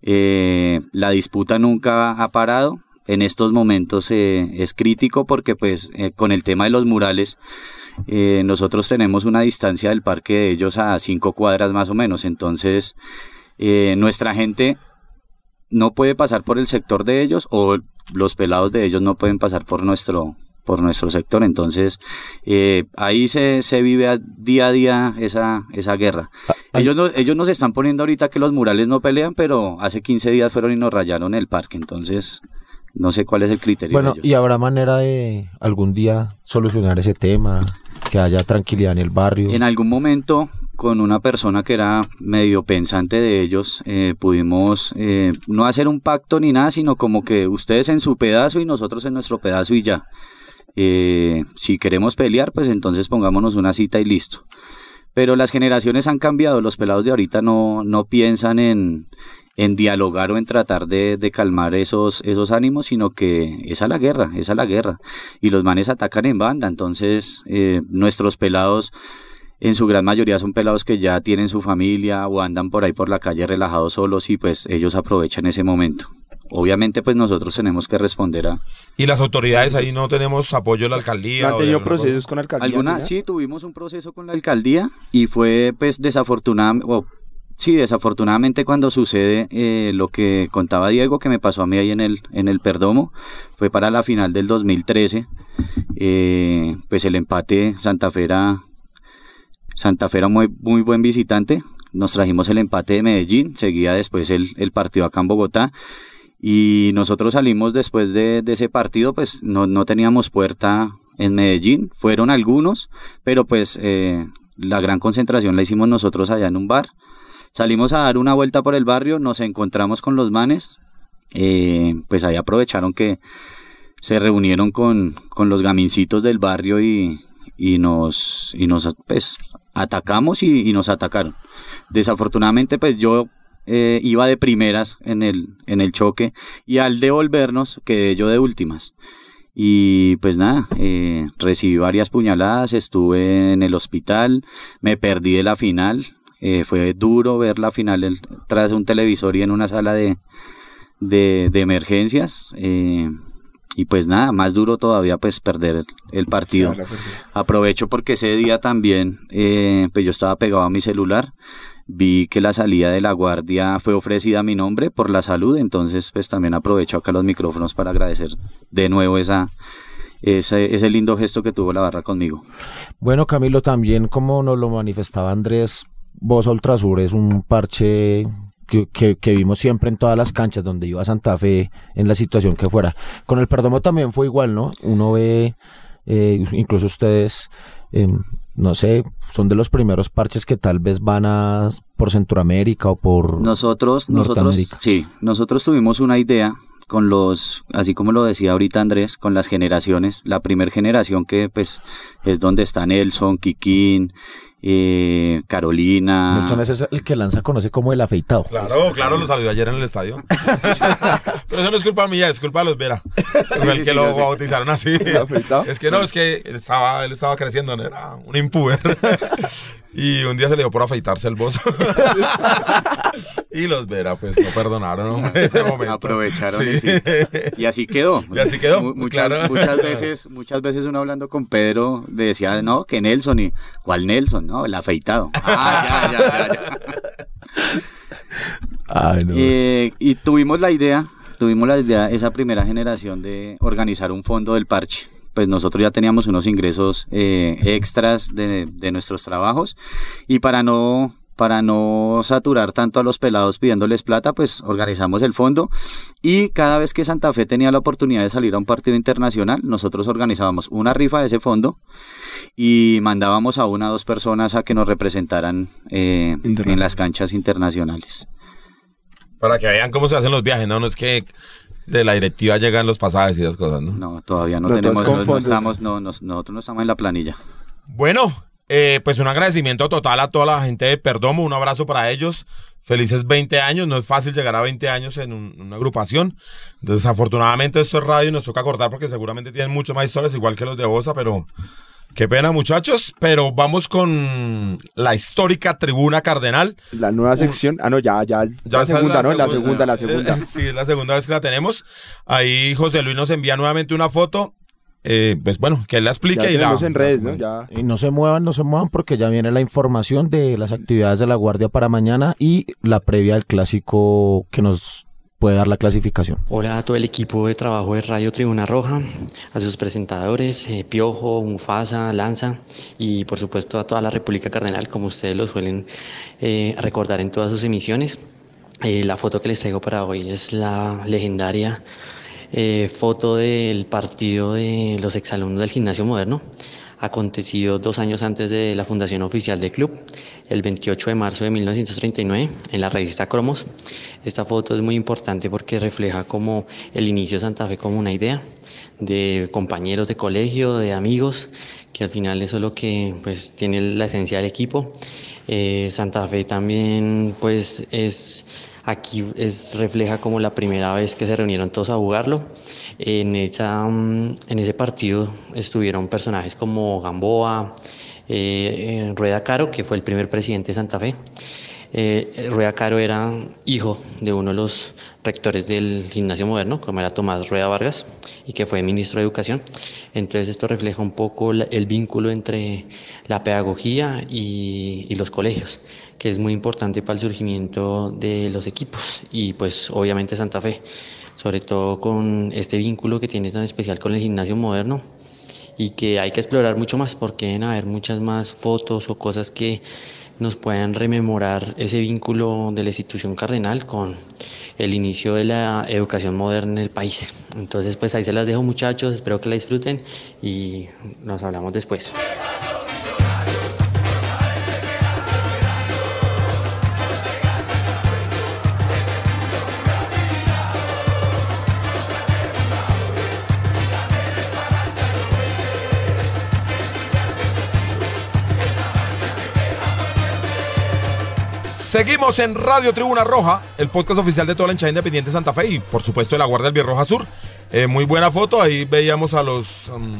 Speaker 3: Eh, la disputa nunca ha parado. En estos momentos eh, es crítico porque pues eh, con el tema de los murales eh, nosotros tenemos una distancia del parque de ellos a cinco cuadras más o menos. Entonces nuestra gente no puede pasar por el sector de ellos o los pelados de ellos no pueden pasar por nuestro por nuestro sector. Entonces eh, ahí se, se vive a- día a día esa, esa guerra. Ellos, no, ellos nos están poniendo ahorita que los murales no pelean pero hace 15 días fueron y nos rayaron el parque. Entonces no sé cuál es el criterio
Speaker 5: Bueno,
Speaker 3: de ellos.
Speaker 5: ¿y habrá manera de algún día solucionar ese tema? Que haya tranquilidad en el barrio.
Speaker 3: En algún momento, con una persona que era medio pensante de ellos, eh, pudimos eh, no hacer un pacto ni nada, sino como que ustedes en su pedazo y nosotros en nuestro pedazo y ya. Eh, si queremos pelear, pues entonces pongámonos una cita y listo. Pero las generaciones han cambiado, los pelados de ahorita no, no piensan en, en dialogar o en tratar de, de calmar esos, esos ánimos, sino que es a la guerra, es a la guerra. Y los manes atacan en banda, entonces eh, nuestros pelados en su gran mayoría son pelados que ya tienen su familia o andan por ahí por la calle relajados solos y pues ellos aprovechan ese momento. Obviamente pues nosotros tenemos que responder a...
Speaker 2: Y las autoridades ahí no tenemos apoyo de la alcaldía.
Speaker 6: ¿No han tenido procesos con alcaldía?
Speaker 3: Alguna, sí, tuvimos un proceso con la alcaldía y fue pues desafortunadamente, sí, desafortunadamente cuando sucede eh, lo que contaba Diego, que me pasó a mí ahí en el, en el Perdomo, fue para la final del 2013, eh, pues el empate Santa Fe era, Santa muy, muy buen visitante, nos trajimos el empate de Medellín, seguía después el, el partido acá en Bogotá y nosotros salimos después de, de ese partido, pues no, no teníamos puerta en Medellín, fueron algunos, pero pues eh, la gran concentración la hicimos nosotros allá en un bar. Salimos a dar una vuelta por el barrio, nos encontramos con los manes, eh, pues ahí aprovecharon que se reunieron con, con los gamincitos del barrio y, y nos, y nos pues, atacamos y, nos atacaron. Desafortunadamente pues yo eh, iba de primeras en el, en el choque y al devolvernos quedé yo de últimas. Y pues nada, eh, recibí varias puñaladas, estuve en el hospital, me perdí de la final, eh, fue duro ver la final el- tras un televisor y en una sala de, de, de emergencias. eh, y pues nada, más duro todavía pues perder el, el partido. Aprovecho porque ese día también, eh, pues yo estaba pegado a mi celular. vi que la salida de la guardia fue ofrecida a mi nombre por la salud, entonces pues también aprovecho acá los micrófonos para agradecer de nuevo esa, ese, ese lindo gesto que tuvo la barra conmigo.
Speaker 5: Bueno, Camilo, también como nos lo manifestaba Andrés, Voz Ultrasur es un parche que, que- que vimos siempre en todas las canchas donde iba Santa Fe, en la situación que fuera. Con el Perdomo también fue igual, ¿no? Uno ve, eh, incluso ustedes, eh, no sé, son de los primeros parches que tal vez van a por Centroamérica o por
Speaker 3: Nosotros, nosotros, sí, nosotros tuvimos una idea con los, así como lo decía ahorita Andrés, con las generaciones, la primer generación que pues es donde está Nelson, Kikín, eh, Carolina.
Speaker 5: Nelson ese es el que lanza conoce como el afeitado.
Speaker 2: Claro, claro, lo saludé ayer en el estadio. Pero eso no es culpa mía, es culpa de los Vera. Fue el
Speaker 3: sí,
Speaker 2: que
Speaker 3: sí,
Speaker 2: lo bautizaron así.
Speaker 6: ¿El afeitado?
Speaker 2: Es que no, es que él estaba, él estaba creciendo, no era un impuber. Y un día se le dio por afeitarse el bozo. Y los Vera, pues, no perdonaron ¿no? ese momento.
Speaker 3: Aprovecharon
Speaker 2: Sí.
Speaker 3: y sí. Y así quedó.
Speaker 2: Y así quedó,
Speaker 3: Mu- muchas,
Speaker 2: claro.
Speaker 3: muchas veces, muchas veces uno hablando con Pedro decía, no, que Nelson y ¿cuál Nelson? No, el afeitado. Ah, ya, ya, ya, ya.
Speaker 5: Ay, no.
Speaker 3: Eh, y tuvimos la idea, tuvimos la idea, esa primera generación de organizar un fondo del parche. Pues nosotros ya teníamos unos ingresos eh, extras de, de nuestros trabajos y para no para no saturar tanto a los pelados pidiéndoles plata, pues organizamos el fondo y cada vez que Santa Fe tenía la oportunidad de salir a un partido internacional, nosotros organizábamos una rifa de ese fondo y mandábamos a una o dos personas a que nos representaran eh, en las canchas internacionales.
Speaker 2: Para que vean cómo se hacen los viajes, ¿no? No es que de la directiva llegan los pasajes y esas cosas, ¿no?
Speaker 3: No, todavía no, tenemos, no, no estamos, no, nos- nosotros no estamos en la planilla.
Speaker 2: Bueno, eh, pues un agradecimiento total a toda la gente de Perdomo, un abrazo para ellos. Felices 20 años, no es fácil llegar a 20 años en un- una agrupación. Desafortunadamente esto es radio y nos toca cortar porque seguramente tienen muchas más historias, igual que los de Bosa, pero qué pena muchachos. Pero vamos con la histórica tribuna cardenal.
Speaker 6: La nueva sección. Ah, no, ya, ya.
Speaker 2: Ya
Speaker 6: la segunda, ¿no? La segunda, la segunda.
Speaker 2: Eh, Sí, es la segunda vez que la tenemos. Ahí José Luis nos envía nuevamente una foto. Eh, pues bueno, que él la explique
Speaker 6: Ya
Speaker 2: y la...
Speaker 6: en redes, ¿no? Ya.
Speaker 5: Y no se muevan, no se muevan porque ya viene la información de las actividades de la Guardia para mañana y la previa del clásico que nos puede dar la clasificación.
Speaker 10: Hola a todo el equipo de trabajo de Radio Tribuna Roja, a sus presentadores, eh, Piojo, Mufasa, Lanza y por supuesto a toda la República Cardenal, como ustedes lo suelen eh, recordar en todas sus emisiones. Eh, la foto que les traigo para hoy es la legendaria eh, foto del partido de los exalumnos del gimnasio moderno, acontecido dos años antes de la fundación oficial del club, el 28 de marzo de 1939, en la revista Cromos. Esta foto es muy importante porque refleja como el inicio de Santa Fe como una idea de compañeros de colegio, de amigos, que al final eso es lo que pues tiene la esencia del equipo. Eh, Santa Fe también pues es aquí es refleja como la primera vez que se reunieron todos a jugarlo. En, esa, mm, en ese partido estuvieron personajes como Gamboa, eh, eh, Rueda Caro, que fue el primer presidente de Santa Fe. Eh, Rueda Caro era hijo de uno de los rectores del gimnasio moderno, como era Tomás Rueda Vargas, y que fue ministro de Educación. Entonces esto refleja un poco el vínculo entre la pedagogía y, y los colegios, que es muy importante para el surgimiento de los equipos y pues obviamente Santa Fe, sobre todo con este vínculo que tiene tan especial con el gimnasio moderno y que hay que explorar mucho más porque deben haber muchas más fotos o cosas que nos puedan rememorar ese vínculo de la institución cardenal con el inicio de la educación moderna en el país. Entonces, pues ahí se las dejo muchachos, espero que la disfruten y nos hablamos después.
Speaker 2: Seguimos en Radio Tribuna Roja, el podcast oficial de toda la hinchada independiente de Santa Fe y por supuesto de la Guardia del Birroja Sur. Eh, muy buena foto, ahí veíamos a los, um,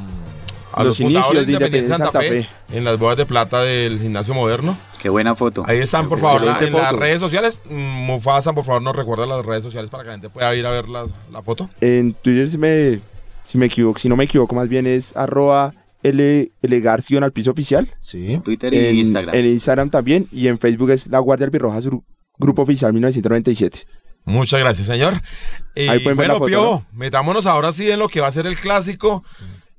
Speaker 2: a
Speaker 6: Los
Speaker 2: los, fundadores
Speaker 6: inicios de
Speaker 2: Independiente Santa, Fe, en las bodas de plata del gimnasio moderno.
Speaker 3: Qué buena foto.
Speaker 2: Ahí están, por favor, en las redes sociales. Mm, Mufasa, por favor, nos recuerda las redes sociales para que la gente pueda ir a ver la, la foto.
Speaker 6: En Twitter, si, me, si, me equivoco, si no me equivoco, más bien es arroba L, L García al piso oficial.
Speaker 5: Sí.
Speaker 3: Twitter y
Speaker 6: En
Speaker 3: Instagram.
Speaker 6: En Instagram también. Y en Facebook es La Guardia Albirroja Sur, Grupo Oficial 1997.
Speaker 2: Muchas gracias, señor. Y
Speaker 6: Ahí pueden ver
Speaker 2: bueno,
Speaker 6: la foto,
Speaker 2: Piojo, metámonos ahora sí en lo que va a ser el clásico.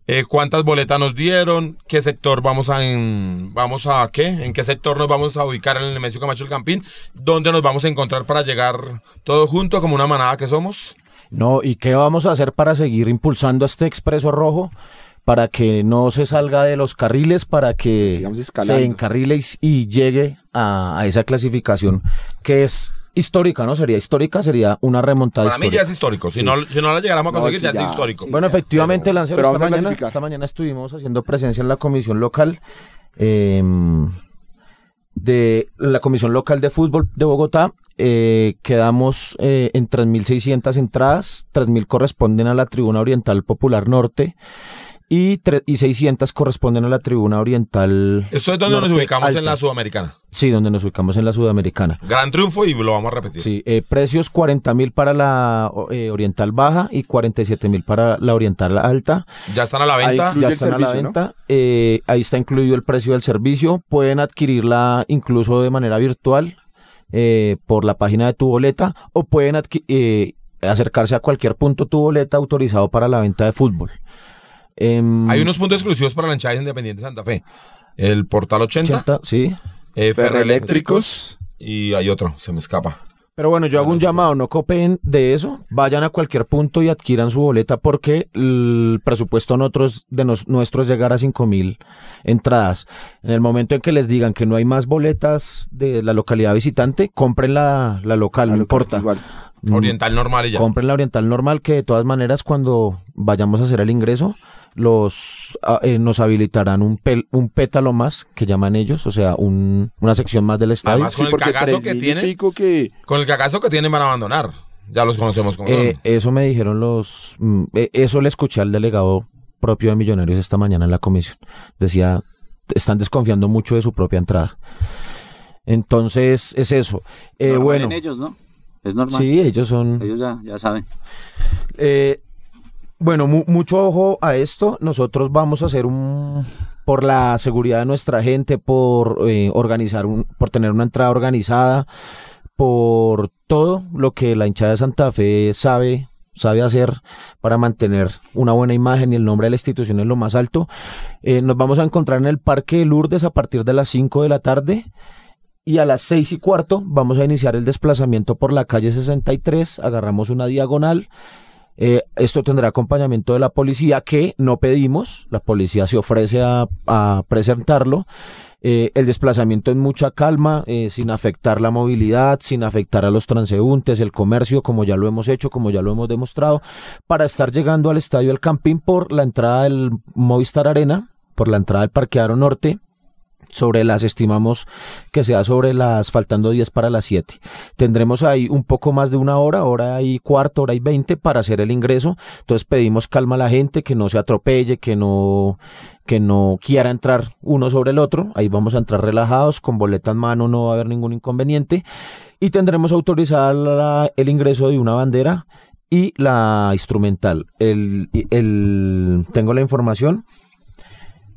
Speaker 2: Eh, ¿Cuántas boletas nos dieron? ¿Qué sector vamos a en, vamos a qué? ¿En qué sector nos vamos a ubicar en el Nemesio Camacho el Campín? ¿Dónde nos vamos a encontrar para llegar todos juntos como una manada que somos?
Speaker 5: No, ¿y qué vamos a hacer para seguir impulsando este expreso rojo? Para que no se salga de los carriles, para que se encarrile y, y llegue a, a esa clasificación que es histórica, ¿no? Sería histórica, sería una remontada
Speaker 2: Para mí
Speaker 5: histórica.
Speaker 2: ya es histórico. Si, no, si no la llegáramos a
Speaker 6: No,
Speaker 2: conseguir,
Speaker 6: sí,
Speaker 2: ya, es histórico.
Speaker 6: sí.
Speaker 5: Bueno, efectivamente, Lancero,
Speaker 6: Pero
Speaker 5: esta mañana,
Speaker 6: clasificar.
Speaker 5: esta mañana estuvimos haciendo presencia en la comisión local eh, de la comisión local de fútbol de Bogotá. Eh, quedamos eh, en 3.600 entradas, 3.000 corresponden a la tribuna oriental popular norte y, y 600 corresponden a la tribuna oriental.
Speaker 2: Esto es donde nos ubicamos en la Sudamericana.
Speaker 5: Sí, donde nos ubicamos en la sudamericana.
Speaker 2: Gran triunfo y lo vamos a repetir.
Speaker 5: Sí, eh, precios 40 mil para la eh, oriental baja y 47 mil para la oriental alta.
Speaker 2: Ya están a la
Speaker 6: Ahí
Speaker 2: venta.
Speaker 6: incluye
Speaker 5: Ya están a la venta. Eh, ahí está incluido el precio del servicio. Pueden adquirirla incluso de manera virtual eh, por la página de tu boleta o pueden adqui- eh, acercarse a cualquier punto tu boleta autorizado para la venta de fútbol. Em,
Speaker 2: Hay unos puntos exclusivos para la hinchada Independiente Santa Fe. El Portal 80,
Speaker 5: 80, sí.
Speaker 2: eh,
Speaker 6: Ferroeléctricos.
Speaker 2: Y hay otro, se me escapa.
Speaker 5: Pero bueno, yo hago un llamado, no copen de eso, vayan a cualquier punto y adquieran su boleta porque el presupuesto nosotros, de nos- nuestro es llegar a 5 mil entradas. En el momento en que les digan que no hay más boletas de la localidad visitante, compren la, la local, no importa.
Speaker 6: igual.
Speaker 5: Mm,
Speaker 2: Oriental normal y ya.
Speaker 5: Compren la oriental normal que de todas maneras cuando vayamos a hacer el ingreso los ah, eh, nos habilitarán un, pel- un pétalo más que llaman ellos, o sea, un- una sección más del estadio.
Speaker 2: Además, con el cagazo
Speaker 6: 3.000
Speaker 2: que
Speaker 6: y
Speaker 2: tienen,
Speaker 6: que
Speaker 2: con el cagazo que tienen van a abandonar. Ya los conocemos como
Speaker 5: Eh, eso me dijeron los... mm, eh, eso le escuché al delegado propio de Millonarios esta mañana en la comisión. Decía, están desconfiando mucho de su propia entrada. Entonces, es eso. Eh, bueno,
Speaker 3: en ellos, ¿no? Es normal.
Speaker 5: sí, ellos son...
Speaker 3: Ellos ya, ya saben.
Speaker 5: Eh, bueno, mu- mucho ojo a esto. Nosotros vamos a hacer un... Por la seguridad de nuestra gente, por eh, organizar, un, por tener una entrada organizada, por todo lo que la hinchada de Santa Fe sabe, sabe hacer para mantener una buena imagen y el nombre de la institución en lo más alto. Eh, nos vamos a encontrar en el Parque de Lourdes a partir de las 5 de la tarde. Y a las seis y cuarto vamos a iniciar el desplazamiento por la calle 63. Agarramos una diagonal. Eh, esto tendrá acompañamiento de la policía que no pedimos. La policía se ofrece a, presentarlo. Eh, el desplazamiento en mucha calma, eh, sin afectar la movilidad, sin afectar a los transeúntes, el comercio, como ya lo hemos hecho, como ya lo hemos demostrado, para estar llegando al estadio El Campín por la entrada del Movistar Arena, por la entrada del Parqueadero Norte sobre las estimamos que sea sobre las faltando 10 para las 7. Tendremos ahí un poco más de una hora, hora y cuarto, hora y 20 para hacer el ingreso. Entonces pedimos calma a la gente, que no se atropelle, que no que no quiera entrar uno sobre el otro. Ahí vamos a entrar relajados, con boleta en mano no va a haber ningún inconveniente. Y tendremos autorizada la- el ingreso de una bandera y la instrumental. El, el, tengo la información.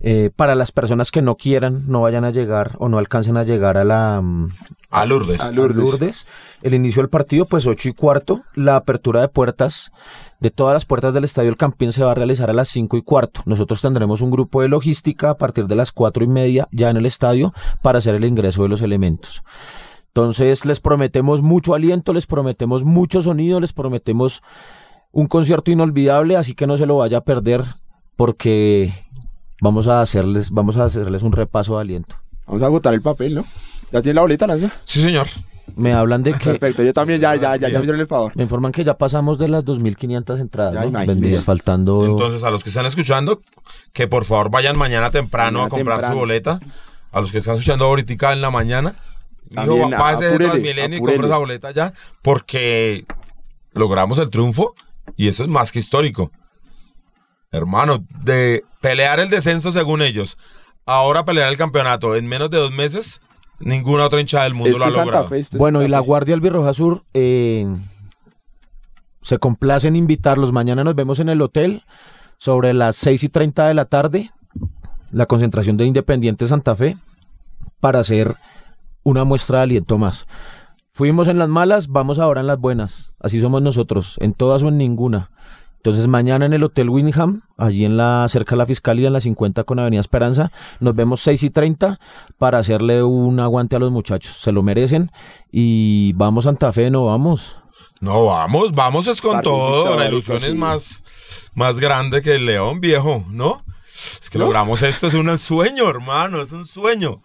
Speaker 5: Eh, para las personas que no quieran, no vayan a llegar o no alcancen a llegar a la mm,
Speaker 2: A Lourdes.
Speaker 6: A Lourdes.
Speaker 5: a Lourdes. El inicio del partido, pues 8 y cuarto. La apertura de puertas, de todas las puertas del Estadio El Campín, se va a realizar a las 5 y cuarto. Nosotros tendremos un grupo de logística a partir de las 4 y media ya en el estadio para hacer el ingreso de los elementos. Entonces les prometemos mucho aliento, les prometemos mucho sonido, les prometemos un concierto inolvidable, así que no se lo vaya a perder porque vamos a hacerles, vamos a hacerles un repaso de aliento.
Speaker 6: Vamos a agotar el papel, ¿no? ¿Ya tiene la boleta, Lanza?
Speaker 2: Sí, señor.
Speaker 5: Me hablan de que
Speaker 6: Perfecto, yo también ya, ya, ya, ya me dieron el favor.
Speaker 5: me informan que ya pasamos de las 2.500 entradas,
Speaker 6: Ya,
Speaker 5: ¿no? vendidas, faltando.
Speaker 2: Entonces, a los que están escuchando, que por favor vayan mañana temprano
Speaker 6: Mañana
Speaker 2: a comprar
Speaker 6: temprano.
Speaker 2: su boleta. A los que están escuchando ahorita en la mañana, dijo, pase de Transmilenio y compre esa boleta ya, porque logramos el triunfo y eso es más que histórico. Hermano, de pelear el descenso según ellos, ahora pelear el campeonato en menos de dos meses, ninguna otra hinchada del mundo
Speaker 6: Esto
Speaker 2: lo ha
Speaker 6: Santa
Speaker 2: logrado.
Speaker 6: Fe, esto es
Speaker 5: Bueno, y la. Guardia Albirroja Sur eh, se complace en invitarlos. Mañana nos vemos en el hotel sobre las 6 y 30 de la tarde. la concentración de Independiente Santa Fe para hacer una muestra de aliento más. Fuimos en las malas, vamos ahora en las buenas. Así somos nosotros, en todas o en ninguna. Entonces mañana en el Hotel Winham, allí en la cerca de la Fiscalía, en la 50 con Avenida Esperanza, nos vemos 6 y 30 para hacerle un aguante a los muchachos. Se lo merecen y vamos Santa Fe, no vamos.
Speaker 2: No, vamos, vamos es con todo. La ilusión es
Speaker 6: sí.
Speaker 2: más, más grande que el león viejo, ¿no? Es que logramos esto, es un sueño, hermano, es un sueño.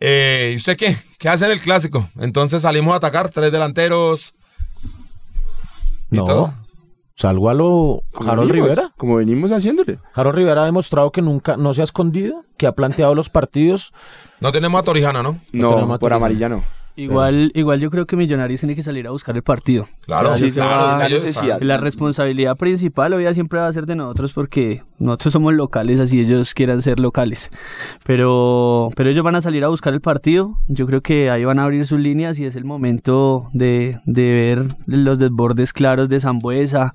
Speaker 2: Eh, ¿Y usted qué? ¿Qué hace en el clásico? Entonces salimos a atacar, tres delanteros. ¿Y
Speaker 5: No,
Speaker 2: todo?
Speaker 5: Salgo a lo Harold
Speaker 6: venimos,
Speaker 5: Rivera.
Speaker 6: Como venimos haciéndole.
Speaker 5: Harold Rivera ha demostrado que nunca, no se ha escondido, que ha planteado los partidos.
Speaker 2: No tenemos a Torijana, ¿no?
Speaker 6: No,
Speaker 5: tenemos
Speaker 6: por amarilla no.
Speaker 4: Igual, igual yo creo que Millonarios tiene que salir a buscar el partido.
Speaker 2: Claro,
Speaker 4: O sea,
Speaker 6: sí, claro, es la
Speaker 4: responsabilidad principal hoy siempre va a ser de nosotros porque nosotros somos locales, así ellos quieran ser locales. Pero, pero ellos van a salir a buscar el partido. Yo creo que ahí van a abrir sus líneas y es el momento de, de ver los desbordes claros de Zambuesa,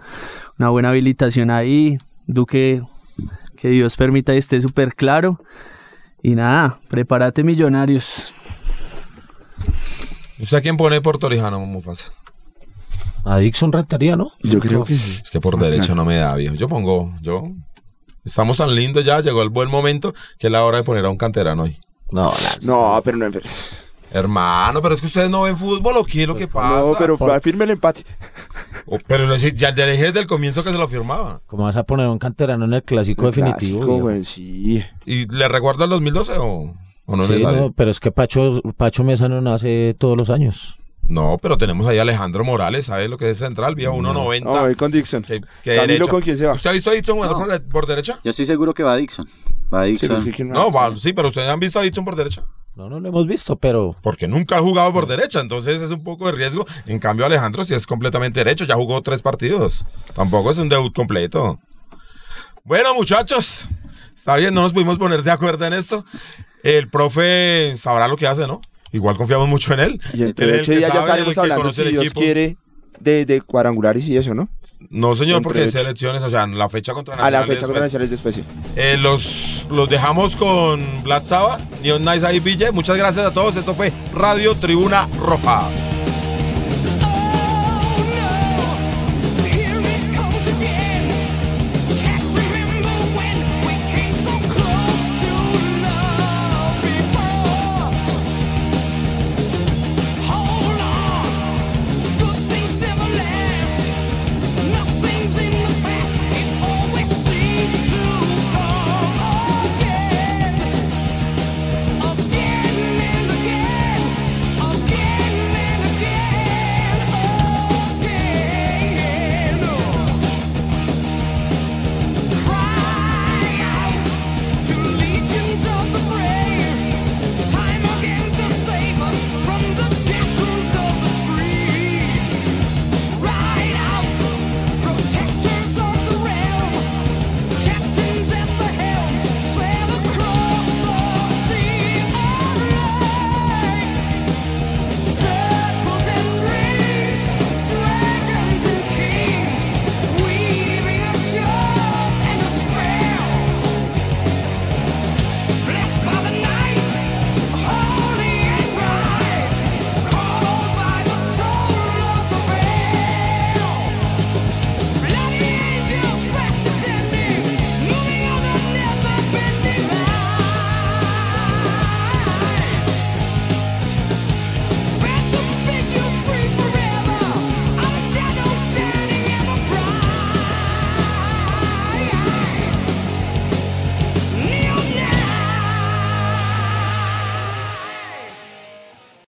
Speaker 4: una buena habilitación ahí. Duque, que Dios permita y esté súper claro. Y nada, prepárate millonarios.
Speaker 2: ¿Usted a quién pone por Torijana, Mufasa?
Speaker 5: A Dixon rentaría, ¿no?
Speaker 6: Yo creo que sí.
Speaker 2: Es que por derecha no me da, viejo. Yo pongo, yo... Estamos tan lindos ya, llegó el buen momento que es la hora de poner a un canterano hoy.
Speaker 5: No,
Speaker 6: No, pero no. Pero,
Speaker 2: Hermano, pero es que ustedes no ven fútbol o qué es lo que pasa.
Speaker 6: no, pero va, firme el empate.
Speaker 2: O- pero ya le dije desde el comienzo que se lo firmaba.
Speaker 5: ¿Cómo vas a poner un canterano en el clásico
Speaker 6: El
Speaker 5: definitivo?
Speaker 6: clásico, güey, sí.
Speaker 2: ¿Y le recuerda el 2012 o, o no
Speaker 5: Sí,
Speaker 2: le sale?
Speaker 5: no, pero es que Pacho, Pacho Mesa no nace todos los años.
Speaker 2: No, pero tenemos ahí a Alejandro Morales, ¿sabes lo que es central? Vía 1.90.
Speaker 6: No, voy con Dixon.
Speaker 2: derecha.
Speaker 6: ¿con quién se va?
Speaker 2: ¿Usted ha visto a Dixon jugando por, por derecha?
Speaker 3: Yo estoy seguro que va Dixon. Va
Speaker 6: Sí,
Speaker 3: Dixon.
Speaker 6: sí, ¿quién
Speaker 2: No, va- sí, pero ustedes han visto a Dixon por derecha.
Speaker 5: No, no lo hemos visto, pero
Speaker 2: Porque nunca ha jugado por derecha, entonces es un poco de riesgo. En cambio, Alejandro sí es completamente derecho, ya jugó tres partidos. Tampoco es un debut completo. Bueno, muchachos, está bien, no nos pudimos poner de acuerdo en esto. El profe sabrá lo que hace, ¿no? Igual confiamos mucho en él.
Speaker 6: Y
Speaker 2: Él
Speaker 6: entre
Speaker 2: es el que
Speaker 6: días ya
Speaker 2: sabe, él el
Speaker 6: estaremos hablando, si Dios
Speaker 2: equipo.
Speaker 6: quiere, de, de cuadrangulares y eso, ¿no?
Speaker 2: No, señor,
Speaker 6: Entre
Speaker 2: porque es
Speaker 6: ocho.
Speaker 2: elecciones, o sea, la fecha contra
Speaker 6: A la
Speaker 2: Nacional
Speaker 6: fecha contra
Speaker 2: después.
Speaker 6: Nacionales después, sí.
Speaker 2: Eh, los, los dejamos con Black Sabbath, Neon Nice ahí, Ville. Muchas gracias a todos. Esto fue Radio Tribuna Roja.